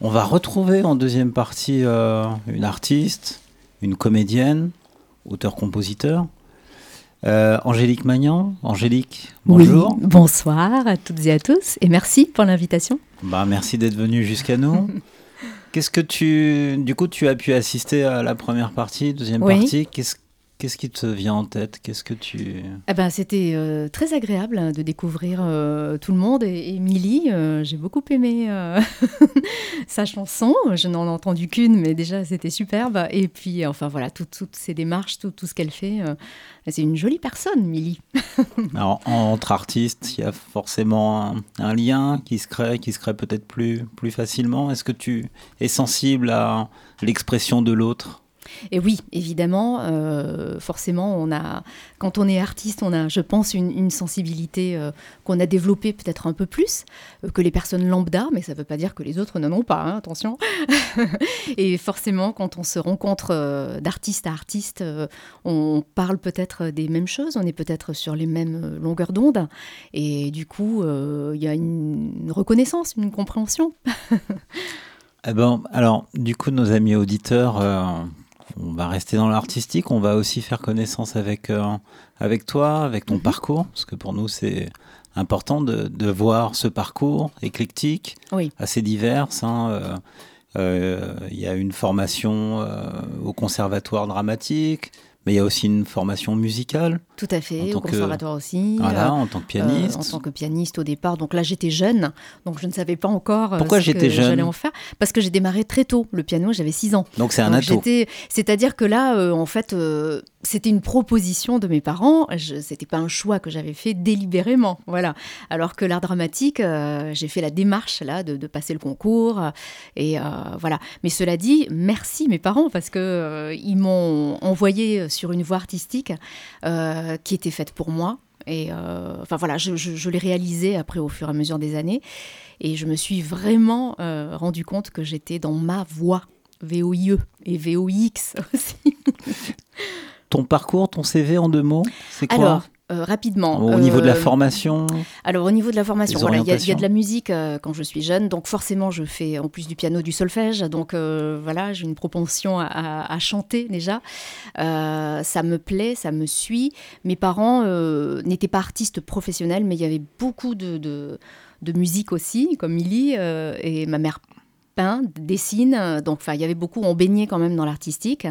On va retrouver en deuxième partie euh, une artiste, une comédienne, auteur-compositeur. Euh, Angélique Magnan. Angélique, bonjour. Oui, bonsoir à toutes et à tous et merci pour l'invitation. Bah, merci d'être venu jusqu'à nous. Qu'est-ce que tu. Du coup, tu as pu assister à la première partie, deuxième Oui. partie? Qu'est-ce qu'est-ce qui te vient en tête? Qu'est-ce que tu. Eh ben, C'était euh, très agréable hein, de découvrir euh, tout le monde et, Milly. euh, J'ai beaucoup aimé euh, sa chanson. Je n'en ai entendu qu'une, mais déjà c'était superbe. Et puis, enfin voilà, tout- toutes ses démarches, tout, tout ce qu'elle fait. euh, C'est une jolie personne, Milly. Alors, entre artistes, il y a forcément un, un lien qui se crée, qui se crée peut-être plus, plus facilement. Est-ce que tu es sensible à l'expression de l'autre? Et oui, évidemment, euh, forcément, on a, quand on est artiste, on a, je pense, une, sensibilité euh, qu'on a développée peut-être un peu plus euh, que les personnes lambda, mais ça ne veut pas dire que les autres n'en ont pas, hein, attention. Et forcément, quand on se rencontre d'artiste à artiste, on parle peut-être des mêmes choses, on est peut-être sur les mêmes longueurs d'onde, et du coup, il y a une, reconnaissance, une compréhension. Eh ben, alors, du coup, nos amis auditeurs, on va rester dans l'artistique, on va aussi faire connaissance avec, euh, avec toi, avec ton parcours, parce que pour nous, c'est important de, de voir ce parcours éclectique, Oui. assez divers. hein, euh, euh, Il y a une formation au conservatoire dramatique, mais il y a aussi une formation musicale. Tout à fait, En au que- conservatoire aussi. Voilà, euh, en tant que pianiste. Euh, en tant que pianiste au départ. Donc là, j'étais jeune, donc je ne savais pas encore euh, Pourquoi ce j'étais que jeune j'allais en faire. Parce que j'ai démarré très tôt le piano, j'avais 6 ans. Donc c'est un Donc atout. C'est-à-dire que là, euh, en fait, euh, c'était une proposition de mes parents. Je- C'était pas un choix que j'avais fait délibérément. Voilà. Alors que l'art dramatique, euh, j'ai fait la démarche là de, passer le concours. euh, et euh, voilà. Mais cela dit, merci mes parents parce que euh, ils m'ont envoyé sur une voie artistique qui était faite pour moi. Et enfin voilà, je, l'ai réalisé après au fur et à mesure des années. Et je me suis vraiment rendu compte que j'étais dans ma voie. VOIE et VOIX aussi. Ton parcours, ton CV en deux mots, c'est quoi Alors, euh, rapidement. Au niveau de la euh, formation Alors, au niveau de la formation, Les voilà, il y, a- il y a de la musique euh, quand je suis jeune, donc forcément, je fais en plus du piano du solfège, donc voilà, j'ai une propension à, à- à chanter déjà. Ça me plaît, ça me suit. Mes parents n'étaient pas artistes professionnels, mais il y avait beaucoup de, de, de musique aussi, comme Milly, et ma mère peint, dessine, donc il y avait beaucoup, on baignait quand même dans l'artistique.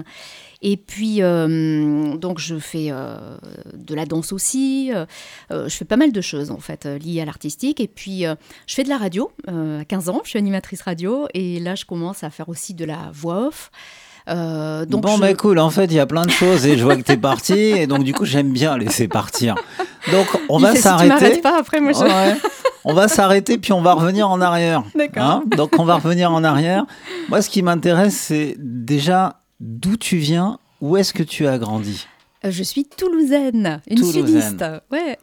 Et puis, euh, donc, je fais euh, de la danse aussi. euh, je fais pas mal de choses, en fait, liées à l'artistique. Et puis, je fais de la radio. à 15 ans, je suis animatrice radio. Et là, je commence à faire aussi de la voix off. Euh, donc bon, je- bah cool, en fait, il y a plein de choses et je vois que t'es parti et donc du coup, j'aime bien laisser partir. Donc, on Il va Si s'arrêter. m'arrêtes pas, après, moi, je... Ouais. On va s'arrêter puis on va revenir en arrière. D'accord. Hein donc, on va revenir en arrière. Moi, ce qui m'intéresse, c'est déjà d'où tu viens, où est-ce que tu as grandi? Euh, je suis toulousaine, une Toulousaine. sudiste. Ouais.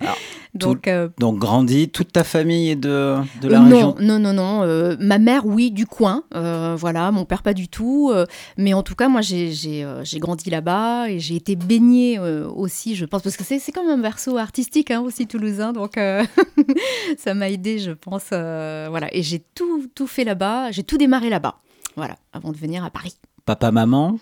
Alors, donc, euh, Donc, grandi, toute ta famille est de, de la Euh, région? Non, non, non, non. euh, ma mère, oui, du coin. voilà, mon père, pas du tout. mais en tout cas, moi, j'ai j'ai, j'ai grandi là-bas et j'ai été baignée aussi, je pense, parce que c'est c'est comme un berceau artistique hein, aussi toulousain. Donc, ça m'a aidé, je pense. voilà, et j'ai tout, tout fait là-bas. J'ai tout démarré là-bas. Voilà, avant de venir à Paris. Papa, maman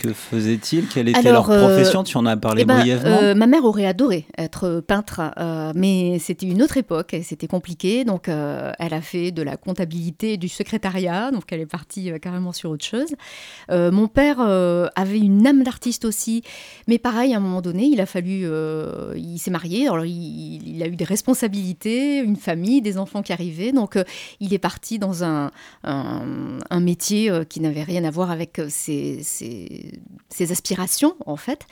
que faisait-il Quelle était Alors, leur euh, profession? Tu en as parlé Eh ben, brièvement. euh, ma mère aurait adoré être peintre, euh, mais c'était une autre époque et c'était compliqué. Donc, elle a fait de la comptabilité et du secrétariat. Donc, elle est partie carrément sur autre chose. Mon père avait une âme d'artiste aussi, mais pareil, à un moment donné, il a fallu. il s'est marié, alors il, il a eu des responsabilités, une famille, des enfants qui arrivaient. Donc, il est parti dans un, un, un métier qui n'avait rien à voir avec ses, ses- ses aspirations, en fait.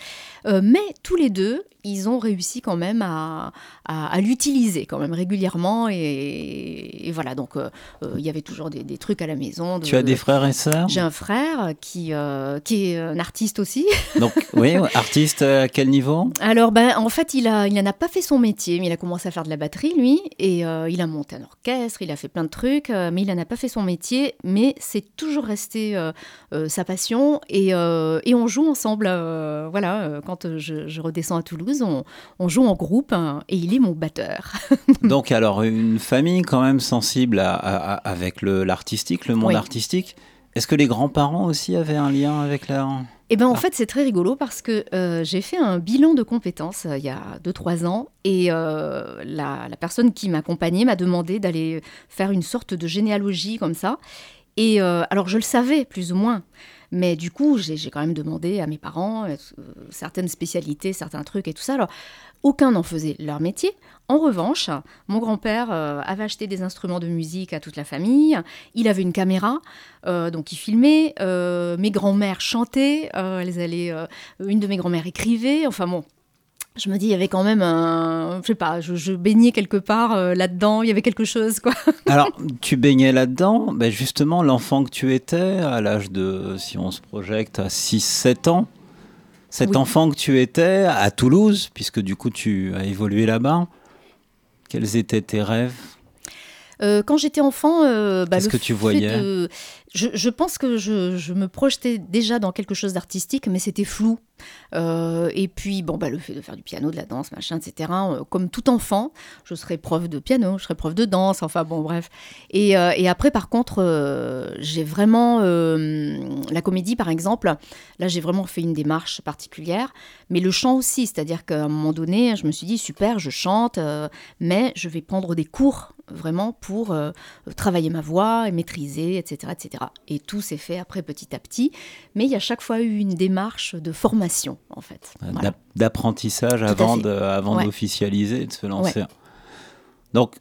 Euh, mais tous les deux, ils ont réussi quand même à, à, à l'utiliser quand même régulièrement. Et, et voilà, donc euh, euh, il y avait toujours des, des trucs à la maison. de- Tu as des frères et sœurs? J'ai un frère qui, euh, qui est un artiste aussi. Donc, oui, artiste à quel niveau? Alors, ben, en fait, il n'en a pas fait son métier, mais il a commencé à faire de la batterie, lui, et euh, il a monté un orchestre, il a fait plein de trucs, mais il n'en a pas fait son métier, mais c'est toujours resté sa passion, et, et on joue ensemble, voilà, quand je, je redescends à Toulouse, on, on joue en groupe, hein, et il est mon batteur. Donc, alors, une famille quand même sensible à, à- à- avec l'artistique, le, monde Oui. artistique. Est-ce que les grands-parents aussi avaient un lien avec la... Eh ben en fait, c'est très rigolo parce que euh, j'ai fait un bilan de compétences euh, il y a 2-3 ans et euh, la, la personne qui m'accompagnait m'a demandé d'aller faire une sorte de généalogie comme ça. Et euh, alors, je le savais plus ou moins, mais du coup, j'ai quand même demandé à mes parents euh, certaines spécialités, certains trucs et tout ça. Alors, aucun n'en faisait leur métier. En revanche, mon grand-père euh, avait acheté des instruments de musique à toute la famille. Il avait une caméra, euh, donc il filmait. Mes grands-mères chantaient. elles allaient, une de mes grands-mères écrivait. Enfin bon. Je me dis, il y avait quand même un. Je sais pas, je, je baignais quelque part euh, là-dedans, il y avait quelque chose, quoi. Alors, tu baignais là-dedans, ben justement, l'enfant que tu étais, à l'âge de, si on se projette, à 6-7 ans, cet Oui. enfant que tu étais à Toulouse, puisque du coup tu as évolué là-bas, quels étaient tes rêves? Euh, quand j'étais enfant, euh, bah, Qu'est-ce que tu voyais? de- je, pense que je, me projetais déjà dans quelque chose d'artistique, mais c'était flou. Euh, et puis, bon, bah, le fait de faire du piano, de la danse, machin, etc. euh, comme tout enfant, je serais prof de piano, je serais prof de danse, enfin bon, bref. Et, euh, et après, par contre, j'ai vraiment. la comédie, par exemple, là, j'ai vraiment fait une démarche particulière, mais le chant aussi, c'est-à-dire qu'à un moment donné, je me suis dit, super, je chante, mais je vais prendre des cours vraiment pour travailler ma voix et maîtriser, etc., etc. Et tout s'est fait après petit à petit, mais il y a chaque fois eu une démarche de formation, en fait. Voilà. D'apprentissage avant de- avant Ouais. d'officialiser, de se lancer Ouais. Donc,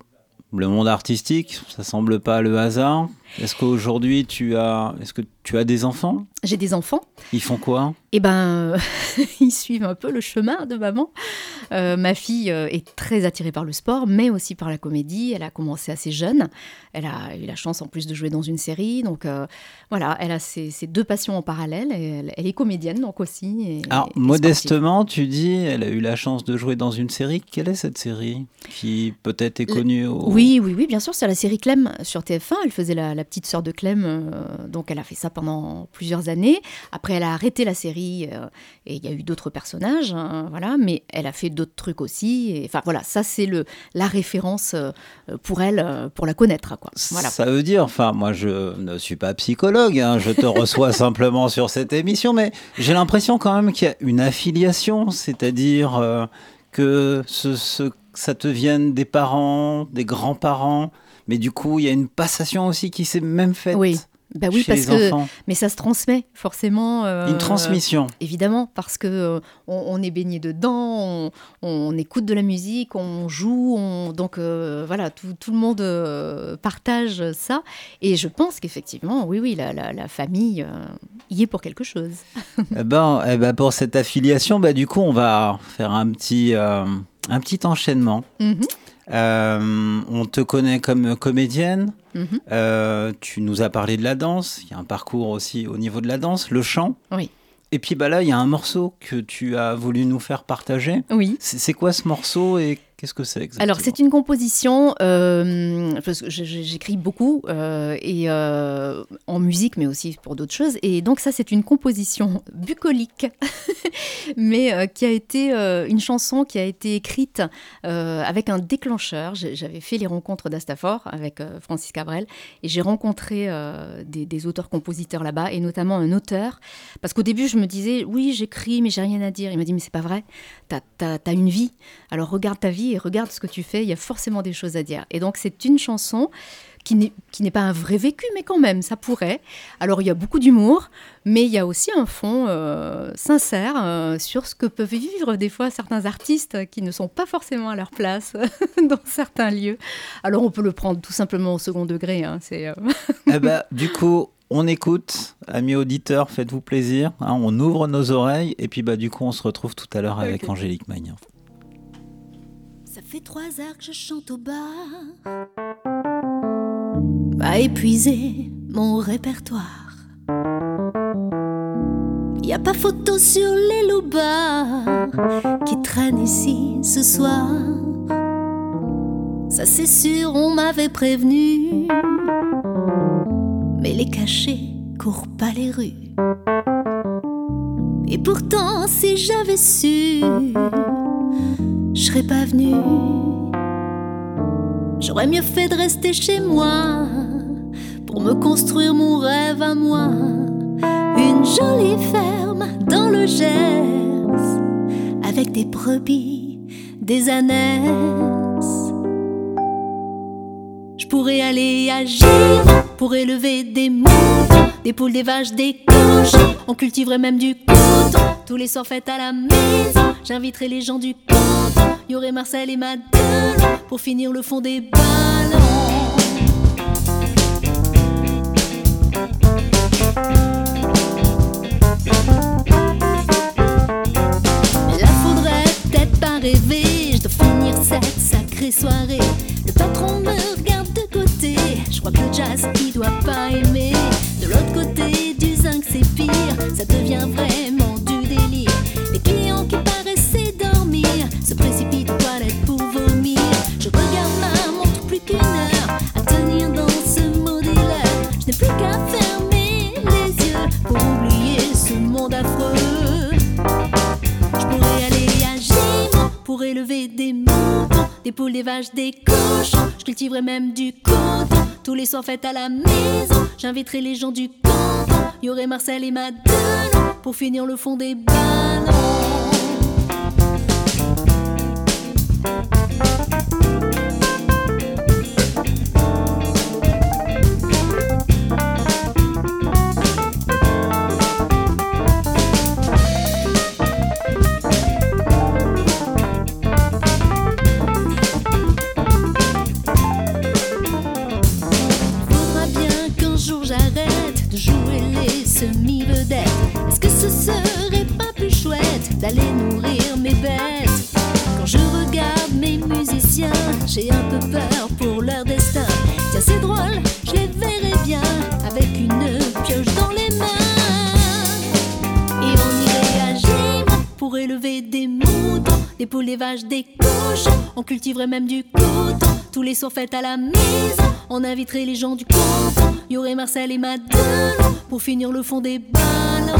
le monde artistique, ça semble pas le hasard. Est-ce qu'aujourd'hui tu as, est-ce que tu as des enfants? J'ai des enfants. Ils font quoi? Eh ben, euh, ils suivent un peu le chemin de maman. Euh, ma fille euh, est très attirée par le sport, mais aussi par la comédie. Elle a commencé assez jeune. Elle a eu la chance en plus de jouer dans une série. Donc euh, voilà, elle a ses, ses deux passions en parallèle. Et elle, elle est comédienne donc aussi. et- Alors, et modestement, tu dis, elle a eu la chance de jouer dans une série. Quelle est cette série? Qui peut-être est connue au... Oui, oui, oui, bien sûr, c'est la série Clem sur TF1. Elle faisait la, la petite sœur de Clem, euh, donc elle a fait ça pendant plusieurs années. Après, elle a arrêté la série euh, et il y a eu d'autres personnages, hein, voilà, mais elle a fait d'autres trucs aussi. Enfin, voilà, ça c'est le la référence euh, pour elle, pour la connaître, quoi. Voilà. Ça veut dire, enfin, moi je ne suis pas psychologue, hein, je te reçois simplement sur cette émission, mais j'ai l'impression quand même qu'il y a une affiliation, c'est-à-dire euh, que ce, ce- ça te vienne des parents, des grands-parents, mais du coup il y a une passation aussi qui s'est même faite Oui. Bah oui, chez parce les que enfants. mais ça se transmet forcément. euh, Une transmission. évidemment, parce que euh, on, on est baigné dedans, on, on écoute de la musique, on joue, on, donc euh, voilà, tout, tout le monde partage ça. Et je pense qu'effectivement, oui, oui, la, la- la famille y est pour quelque chose. Eh ben, eh ben, pour cette affiliation, bah, du coup on va faire un petit, un petit enchaînement. Mhm, Euh, on te connaît comme comédienne. mhm. Euh, tu nous as parlé de la danse. Il y a un parcours aussi au niveau de la danse, le chant. Oui. Et puis bah là, il y a un morceau que tu as voulu nous faire partager. Oui. C'est c'est quoi ce morceau et qu'est-ce que c'est exactement Alors, c'est une composition, euh, j'écris beaucoup, euh, et, euh, en musique, mais aussi pour d'autres choses. Et donc, ça, c'est une composition bucolique, mais euh, qui a été une chanson qui a été écrite avec un déclencheur. J'avais fait les rencontres d'Astafor avec Francis Cabrel, et j'ai rencontré des, auteurs-compositeurs là-bas, et notamment un auteur, parce qu'au début, je me disais, oui, j'écris, mais j'ai rien à dire. Il m'a dit, mais c'est pas vrai, t'as as, une vie, alors regarde ta vie et regarde ce que tu fais, il y a forcément des choses à dire. Et donc c'est une chanson qui n'est pas un vrai vécu, mais quand même, ça pourrait. Alors il y a beaucoup d'humour, mais il y a aussi un fond euh, sincère euh, sur ce que peuvent vivre des fois certains artistes qui ne sont pas forcément à leur place dans certains lieux. Alors on peut le prendre tout simplement au second degré. hein, c'est, euh, Eh ben, du coup, on écoute, amis auditeurs, faites-vous plaisir. hein, on ouvre nos oreilles et puis bah du coup, on se retrouve tout à l'heure avec. Angélique Magnin. Fait trois heures que je chante au bar. Pas épuisé mon répertoire. Y a pas photo sur les loupards qui traînent ici ce soir. Ça c'est sûr, on m'avait prévenu. Mais les cachets courent pas les rues. Et pourtant, si j'avais su, je serais pas venue. J'aurais mieux fait de rester chez moi pour me construire mon rêve à moi. Une jolie ferme dans le Gers avec des brebis, des ânesses. Je pourrais aller à Givre pour élever des moutons, des poules, des vaches, des cochons. On cultiverait même du coton. Tous les soirs fêtes à la maison, j'inviterai les gens du canton. Y aurait Marcel et Madeleine pour finir le fond des ballons. Là faudrait peut-être pas rêver, je dois finir cette sacrée soirée. Le patron me regarde de côté, je crois que le jazz il doit pas aimer. De l'autre côté du zinc c'est pire, ça devient vraiment poules, des vaches, des cochons. Je cultiverais même du coton. Tous les soirs fêtes à la maison, j'inviterai les gens du canton. Y aurait Marcel et Madeleine pour finir le fond des ballons. J'ai un peu peur pour leur destin. Tiens, c'est drôle, je les verrais bien avec une pioche dans les mains. Et on irait à pour élever des moutons, des poules, des vaches, des cochons. On cultiverait même du coton. Tous les soirs fêtes à la maison, on inviterait les gens du canton. Y aurait Marcel et Madeleine pour finir le fond des ballons.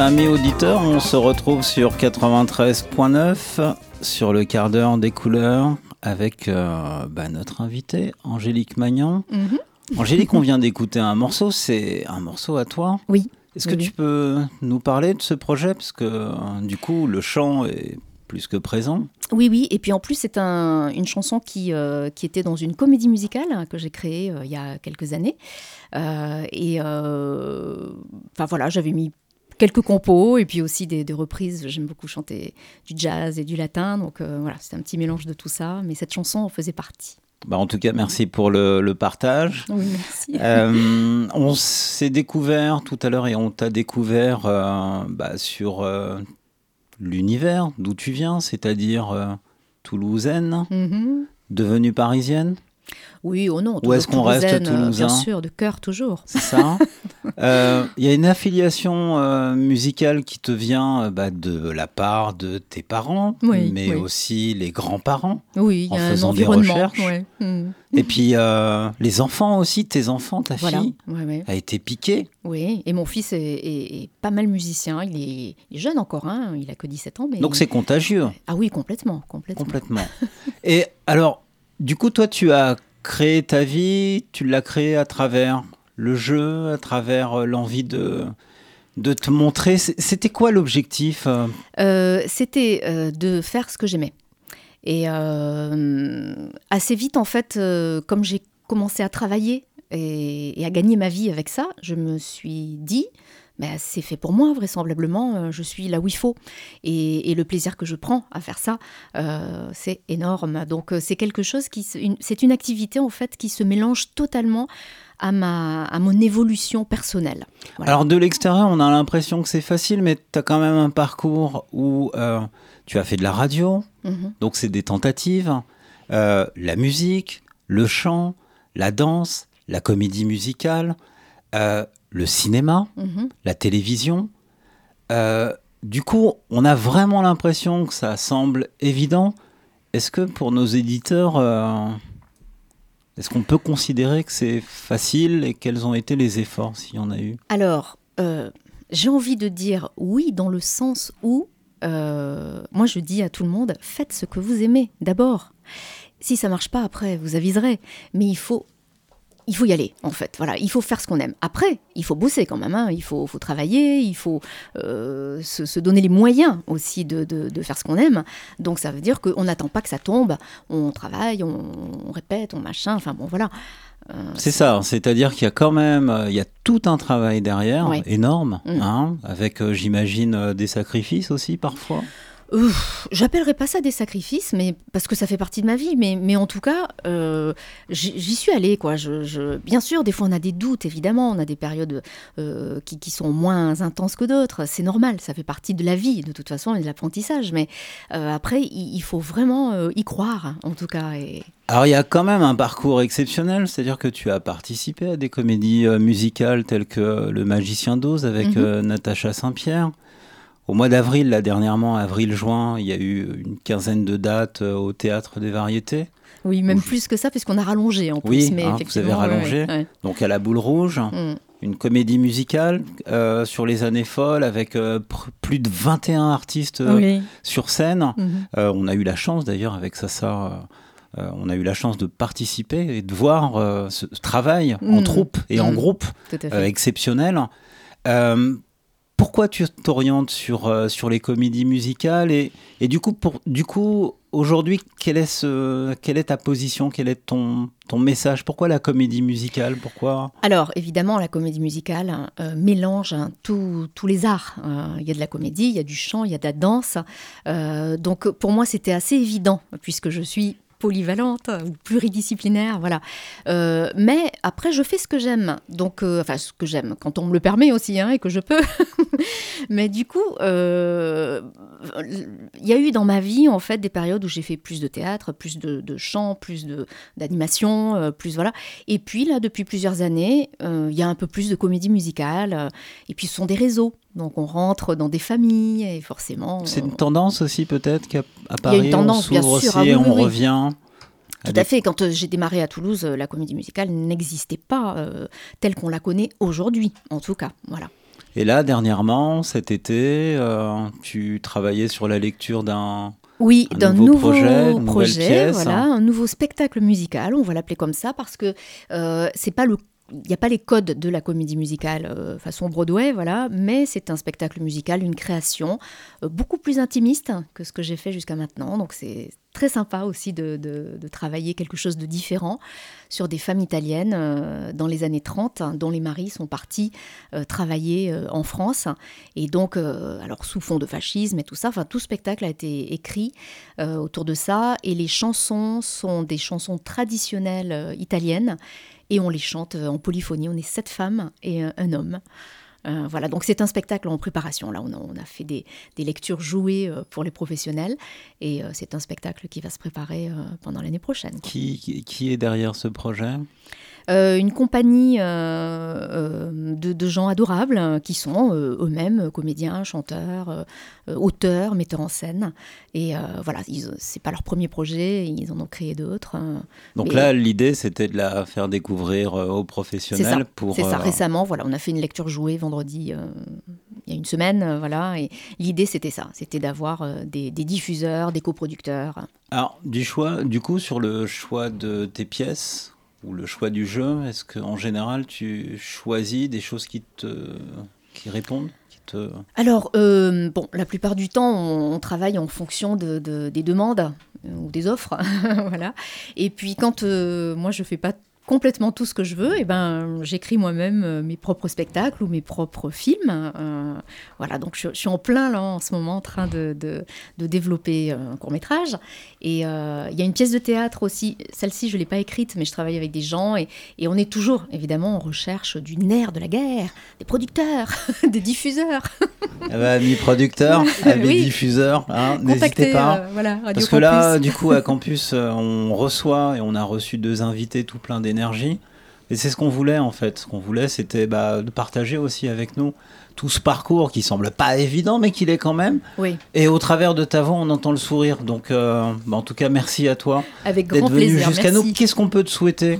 Amis auditeurs, on se retrouve sur 93.9 sur le quart d'heure des couleurs avec euh, bah, notre invitée Angélique Magnan. Mhm. Angélique, on vient d'écouter un morceau, c'est un morceau à toi Oui. Est-ce Oui, que tu peux nous parler de ce projet? Parce que du coup, le chant est plus que présent. Oui, oui, et puis en plus, c'est un- une chanson qui, euh, qui était dans une comédie musicale que j'ai créée euh, il y a quelques années. Euh, et enfin voilà, j'avais mis quelques compos et puis aussi des, des reprises. J'aime beaucoup chanter du jazz et du latin, donc euh, voilà, c'est un petit mélange de tout ça, mais cette chanson en faisait partie. Bah, en tout cas, merci pour le, le partage. Oui, merci. Euh, on s'est découvert tout à l'heure et on t'a découvert euh, bah, sur euh, l'univers d'où tu viens, c'est-à-dire toulousaine, Mhm. devenue parisienne. Oui, oh non. Ou est-ce qu'on reste euh, toulousain Bien sûr, de cœur toujours. C'est ça. Euh, Il y a une affiliation euh, musicale qui te vient bah, de la part de tes parents, Oui, mais oui. aussi les grands-parents. Oui, y en un faisant des recherches. ouais. Mhm. Et puis euh, les enfants aussi, tes enfants, ta Voilà. fille Ouais, ouais. a été piquée. Oui, et mon fils est, est- est pas mal musicien. Il est, il est jeune encore, hein, il a que 17 ans. Mais Donc c'est contagieux. Ah oui, complètement, complètement. Complètement. Et alors, du coup, toi, tu as créé ta vie, tu l'as créée à travers le jeu, à travers euh, l'envie de de te montrer. C'était quoi l'objectif euh Euh, C'était de faire ce que j'aimais. Et assez vite, en fait, comme j'ai commencé à travailler et à gagner ma vie avec ça, je me suis dit, bah, c'est fait pour moi, vraisemblablement, euh, je suis là où il faut. Et, et le plaisir que je prends à faire ça, euh, c'est énorme. Donc euh, c'est quelque chose qui, c'est une activité en fait qui se mélange totalement à, ma, à mon évolution personnelle. Voilà. Alors de l'extérieur, on a l'impression que c'est facile, mais tu as quand même un parcours où euh, tu as fait de la radio, Mhm. donc c'est des tentatives, euh, la musique, le chant, la danse, la comédie musicale, euh, le cinéma, Mhm. la télévision. Euh, du coup, on a vraiment l'impression que ça semble évident. Est-ce que pour nos éditeurs, euh, est-ce qu'on peut considérer que c'est facile et quels ont été les efforts s'il y en a eu? Alors, euh, j'ai envie de dire oui dans le sens où, moi je dis à tout le monde, faites ce que vous aimez d'abord. Si ça marche pas après, vous aviserez. Mais il faut, il faut y aller en fait. Voilà, il faut faire ce qu'on aime. Après, il faut bosser quand même. hein. Il faut, faut travailler, il faut euh, se, se donner les moyens aussi de, de- de faire ce qu'on aime. Donc ça veut dire qu'on n'attend pas que ça tombe. On travaille, on, on répète, on machin. Enfin bon, voilà. Euh, C'est ça, c'est-à-dire qu'il y a quand même, euh, il y a tout un travail derrière, énorme, Mm. hein, avec, j'imagine, des sacrifices aussi parfois. J'appellerais pas ça des sacrifices, mais parce que ça fait partie de ma vie. Mais, mais en tout cas, euh, j'y suis allée, quoi. Je, je- bien sûr, des fois, on a des doutes, évidemment. On a des périodes euh, qui, qui sont moins intenses que d'autres. C'est normal, ça fait partie de la vie, de toute façon, et de l'apprentissage. Mais euh, après, il, il faut vraiment y croire, en tout cas. Et... Alors il y a quand même un parcours exceptionnel, c'est-à-dire que tu as participé à des comédies musicales telles que Le Magicien d'Oz avec euh, Natacha Saint-Pierre. Au mois d'avril, là dernièrement, avril-juin, il y a eu une quinzaine de dates euh, au Théâtre des Variétés. Oui, même plus que ça, puisqu'on a rallongé en Oui, plus. Mais hein, vous avez rallongé. ouais, ouais. Donc à la Boule Rouge, Mm. une comédie musicale euh, sur les années folles avec euh, plus de 21 artistes euh, Oui. sur scène. Mhm. Euh, on a eu la chance d'ailleurs avec Sassa, euh, on a eu la chance de participer et de voir euh, ce en Mhm. troupe et en Mhm. groupe euh, exceptionnel. Pourquoi tu t'orientes sur, euh, sur les comédies musicales et, et du coup, pour, du coup aujourd'hui, quelle, est ce, quelle est ta position Quel est ton, ton message? Pourquoi la comédie musicale? Pourquoi? Alors, évidemment, la comédie musicale euh, mélange hein, tous tous les arts. Euh, Il y a de la comédie, il y a du chant, il y a de la danse. Euh, donc, pour moi, c'était assez évident, puisque je suis polyvalente ou pluridisciplinaire, voilà. Euh, mais après, je fais ce que j'aime. Donc, euh, enfin, ce que j'aime, quand on me le permet aussi, hein, et que je peux. mais du coup, euh, il y a eu dans ma vie, en fait, des périodes où j'ai fait plus de théâtre, plus de, de chant, plus d'animation, plus voilà. Et puis là, depuis plusieurs années, il y a un peu plus de comédie musicale. et puis ce sont des réseaux. Donc on rentre dans des familles et forcément. C'est une tendance aussi peut-être qu'à à Il y a une Paris, tendance, on s'ouvre aussi ah oui, et on oui. revient. Tout à fait. Quand euh, j'ai démarré à Toulouse, euh, la comédie musicale n'existait pas euh, telle qu'on la connaît aujourd'hui, en tout cas. Voilà. Et là, dernièrement, cet été, euh, tu travaillais sur la lecture d'un Oui, un d'un nouveau, nouveau, projet, pièce. voilà, un nouveau spectacle musical, on va l'appeler comme ça parce que euh, c'est pas le il n'y a pas les codes de la comédie musicale euh, façon Broadway, voilà, mais c'est un spectacle musical, une création euh, beaucoup plus intimiste que ce que j'ai fait jusqu'à maintenant. Donc c'est très sympa aussi de, de- travailler quelque chose de différent sur des femmes italiennes euh, dans les années 30, hein, dont les maris sont partis travailler en France. Et donc, alors sous fond de fascisme et tout ça, enfin tout spectacle a été écrit autour de ça. Et les chansons sont des chansons traditionnelles italiennes. Et on les chante euh, en polyphonie. On est sept femmes et un, un homme. Euh, voilà, donc c'est un spectacle en préparation. Là, on a, fait des, lectures jouées euh, pour les professionnels. Et euh, c'est un spectacle qui va se préparer euh, pendant l'année prochaine. Qui, est derrière ce projet? Euh, une compagnie euh, euh, de, de gens adorables euh, qui sont euh, eux-mêmes comédiens, chanteurs, euh, euh, auteurs, metteurs en scène. Et euh, voilà, c'est pas leur premier projet, ils en ont créé d'autres. euh, Donc mais- là, l'idée, c'était de la faire découvrir euh, aux ça. professionnels pour. C'est ça. euh, Récemment, voilà, on a fait une lecture jouée vendredi, euh, il y a une semaine, euh, voilà. Et l'idée, c'était ça, c'était d'avoir euh, des, des diffuseurs, des coproducteurs. Alors, du choix, du coup, sur le choix de tes pièces ou le choix du jeu, est-ce qu'en général, tu choisis des choses qui te qui répondent. Alors, euh, bon, la plupart du temps, on, travaille en fonction de, de- des demandes euh, ou des offres, voilà. Et puis, quand euh, moi, je fais pas complètement tout ce que je veux, et ben, j'écris moi-même mes propres spectacles ou mes propres films. voilà, donc je, je suis en plein là en ce moment en train de, de- développer un court métrage. Et euh, il y a une pièce de théâtre aussi. Celle-ci, je l'ai pas écrite, mais je travaille avec des gens et, et on est toujours évidemment en recherche du nerf de la guerre, des producteurs, des diffuseurs. Eh ben, amis producteurs, amis Oui. diffuseurs, hein, n'hésitez pas. euh, voilà, Radio Parce que là, Campus. du coup, à Campus, euh, on reçoit et on a reçu deux invités tout plein d'énergie. Et c'est ce qu'on voulait en fait. Ce qu'on voulait, c'était bah, de partager aussi avec nous tout ce parcours qui semble pas évident, mais qu'il est quand même. Oui. Et au travers de ta voix, on entend le sourire. Donc, euh, bah, en tout cas, merci à toi d'être venu jusqu'à nous. Qu'est-ce qu'on peut te souhaiter?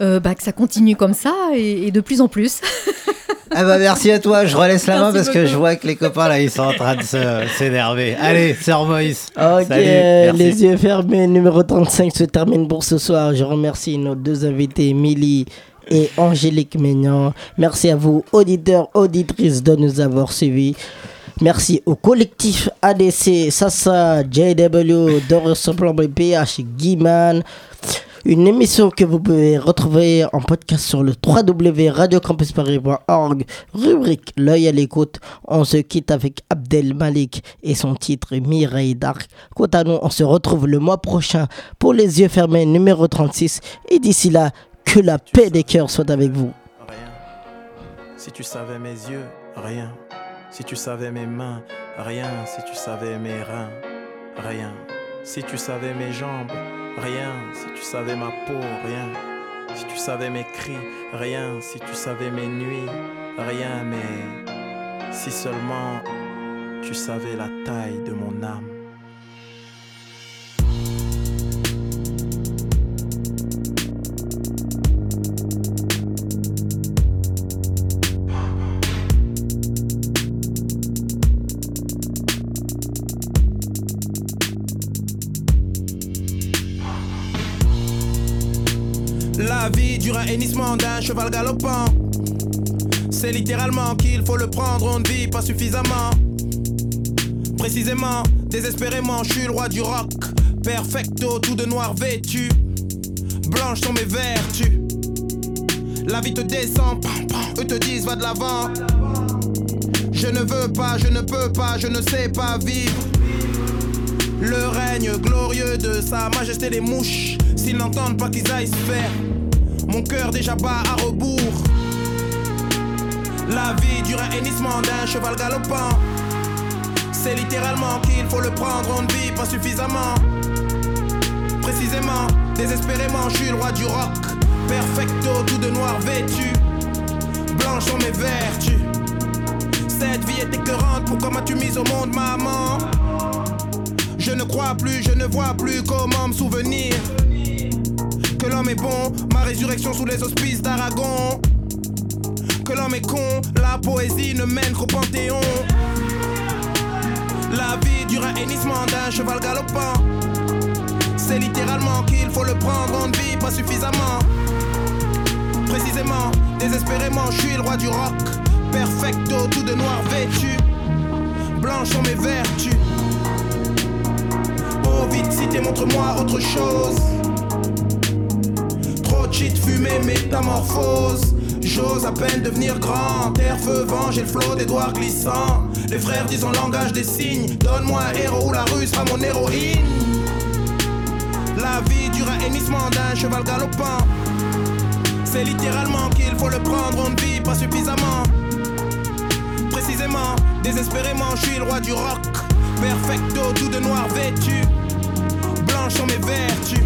Euh, bah, que ça continue comme ça et, et de plus en plus. Ah bah merci à toi. Je relaisse la main parce que je vois que les copains là, ils sont en train de s'énerver. Allez, Sir Moïse. Ok, Salut, merci. les yeux fermés, numéro 35 se termine pour ce soir. Je remercie nos deux invités, Milly et Angélique Maignan. Merci à vous, auditeurs, auditrices, de nous avoir suivis. Merci au collectif ADC, Sasa, JW, Doris Plombe, PH, Guiman. Une émission que vous pouvez retrouver en podcast sur le www.radiocampusparis.org, rubrique L'œil à l'écoute. On se quitte avec Abdel Malik et son titre Mireille Dark. Quant à nous, on se retrouve le mois prochain pour Les yeux fermés numéro 36. Et d'ici là, que la paix des cœurs soit avec vous. Si tu savais mes yeux, rien. Si tu savais mes mains, rien. Si tu savais mes reins, rien. Si tu savais mes jambes, rien. Si tu savais ma peau, rien. Si tu savais mes cris, rien. Si tu savais mes nuits, rien. Mais si seulement tu savais la taille de mon âme. La vie dure un hennissement d'un cheval galopant. C'est littéralement qu'il faut le prendre, on ne vit pas suffisamment. Précisément, désespérément, je suis le roi du rock. Perfecto, tout de noir vêtu. Blanches sont mes vertus. La vie te descend, pam, pam, eux te disent va de l'avant. Je ne veux pas, je ne peux pas, je ne sais pas vivre. Le règne glorieux de sa majesté les mouches. S'ils n'entendent pas qu'ils aillent se faire. Mon cœur déjà bat à rebours. La vie dure un hennissement d'un cheval galopant. C'est littéralement qu'il faut le prendre, on ne vit pas suffisamment. Précisément, désespérément, je suis le roi du rock. Perfecto, tout de noir vêtu. Blanches sont mes vertus. Cette vie est écœurante, pourquoi m'as-tu mise au monde, maman? Je ne crois plus, je ne vois plus comment me souvenir que l'homme est bon, ma résurrection sous les auspices d'Aragon. Que l'homme est con, la poésie ne mène qu'au panthéon. La vie dure un hennissement d'un cheval galopant. C'est littéralement qu'il faut le prendre, on ne vit pas suffisamment. Précisément, désespérément, je suis le roi du rock. Perfecto, tout de noir vêtu. Blanches sont mes vertus. Oh, vite, cité, montre-moi autre chose. Shit, fumée, métamorphose. J'ose à peine devenir grand. Terre, feu, vent, j'ai le flot des doigts glissants. Les frères disent en langage des signes. Donne-moi un héros ou la rue sera mon héroïne. La vie dure un d'un cheval galopant. C'est littéralement qu'il faut le prendre, on ne vit pas suffisamment. Précisément, désespérément, je suis le roi du rock. Perfecto, tout de noir vêtu. Blanches sont mes vertus.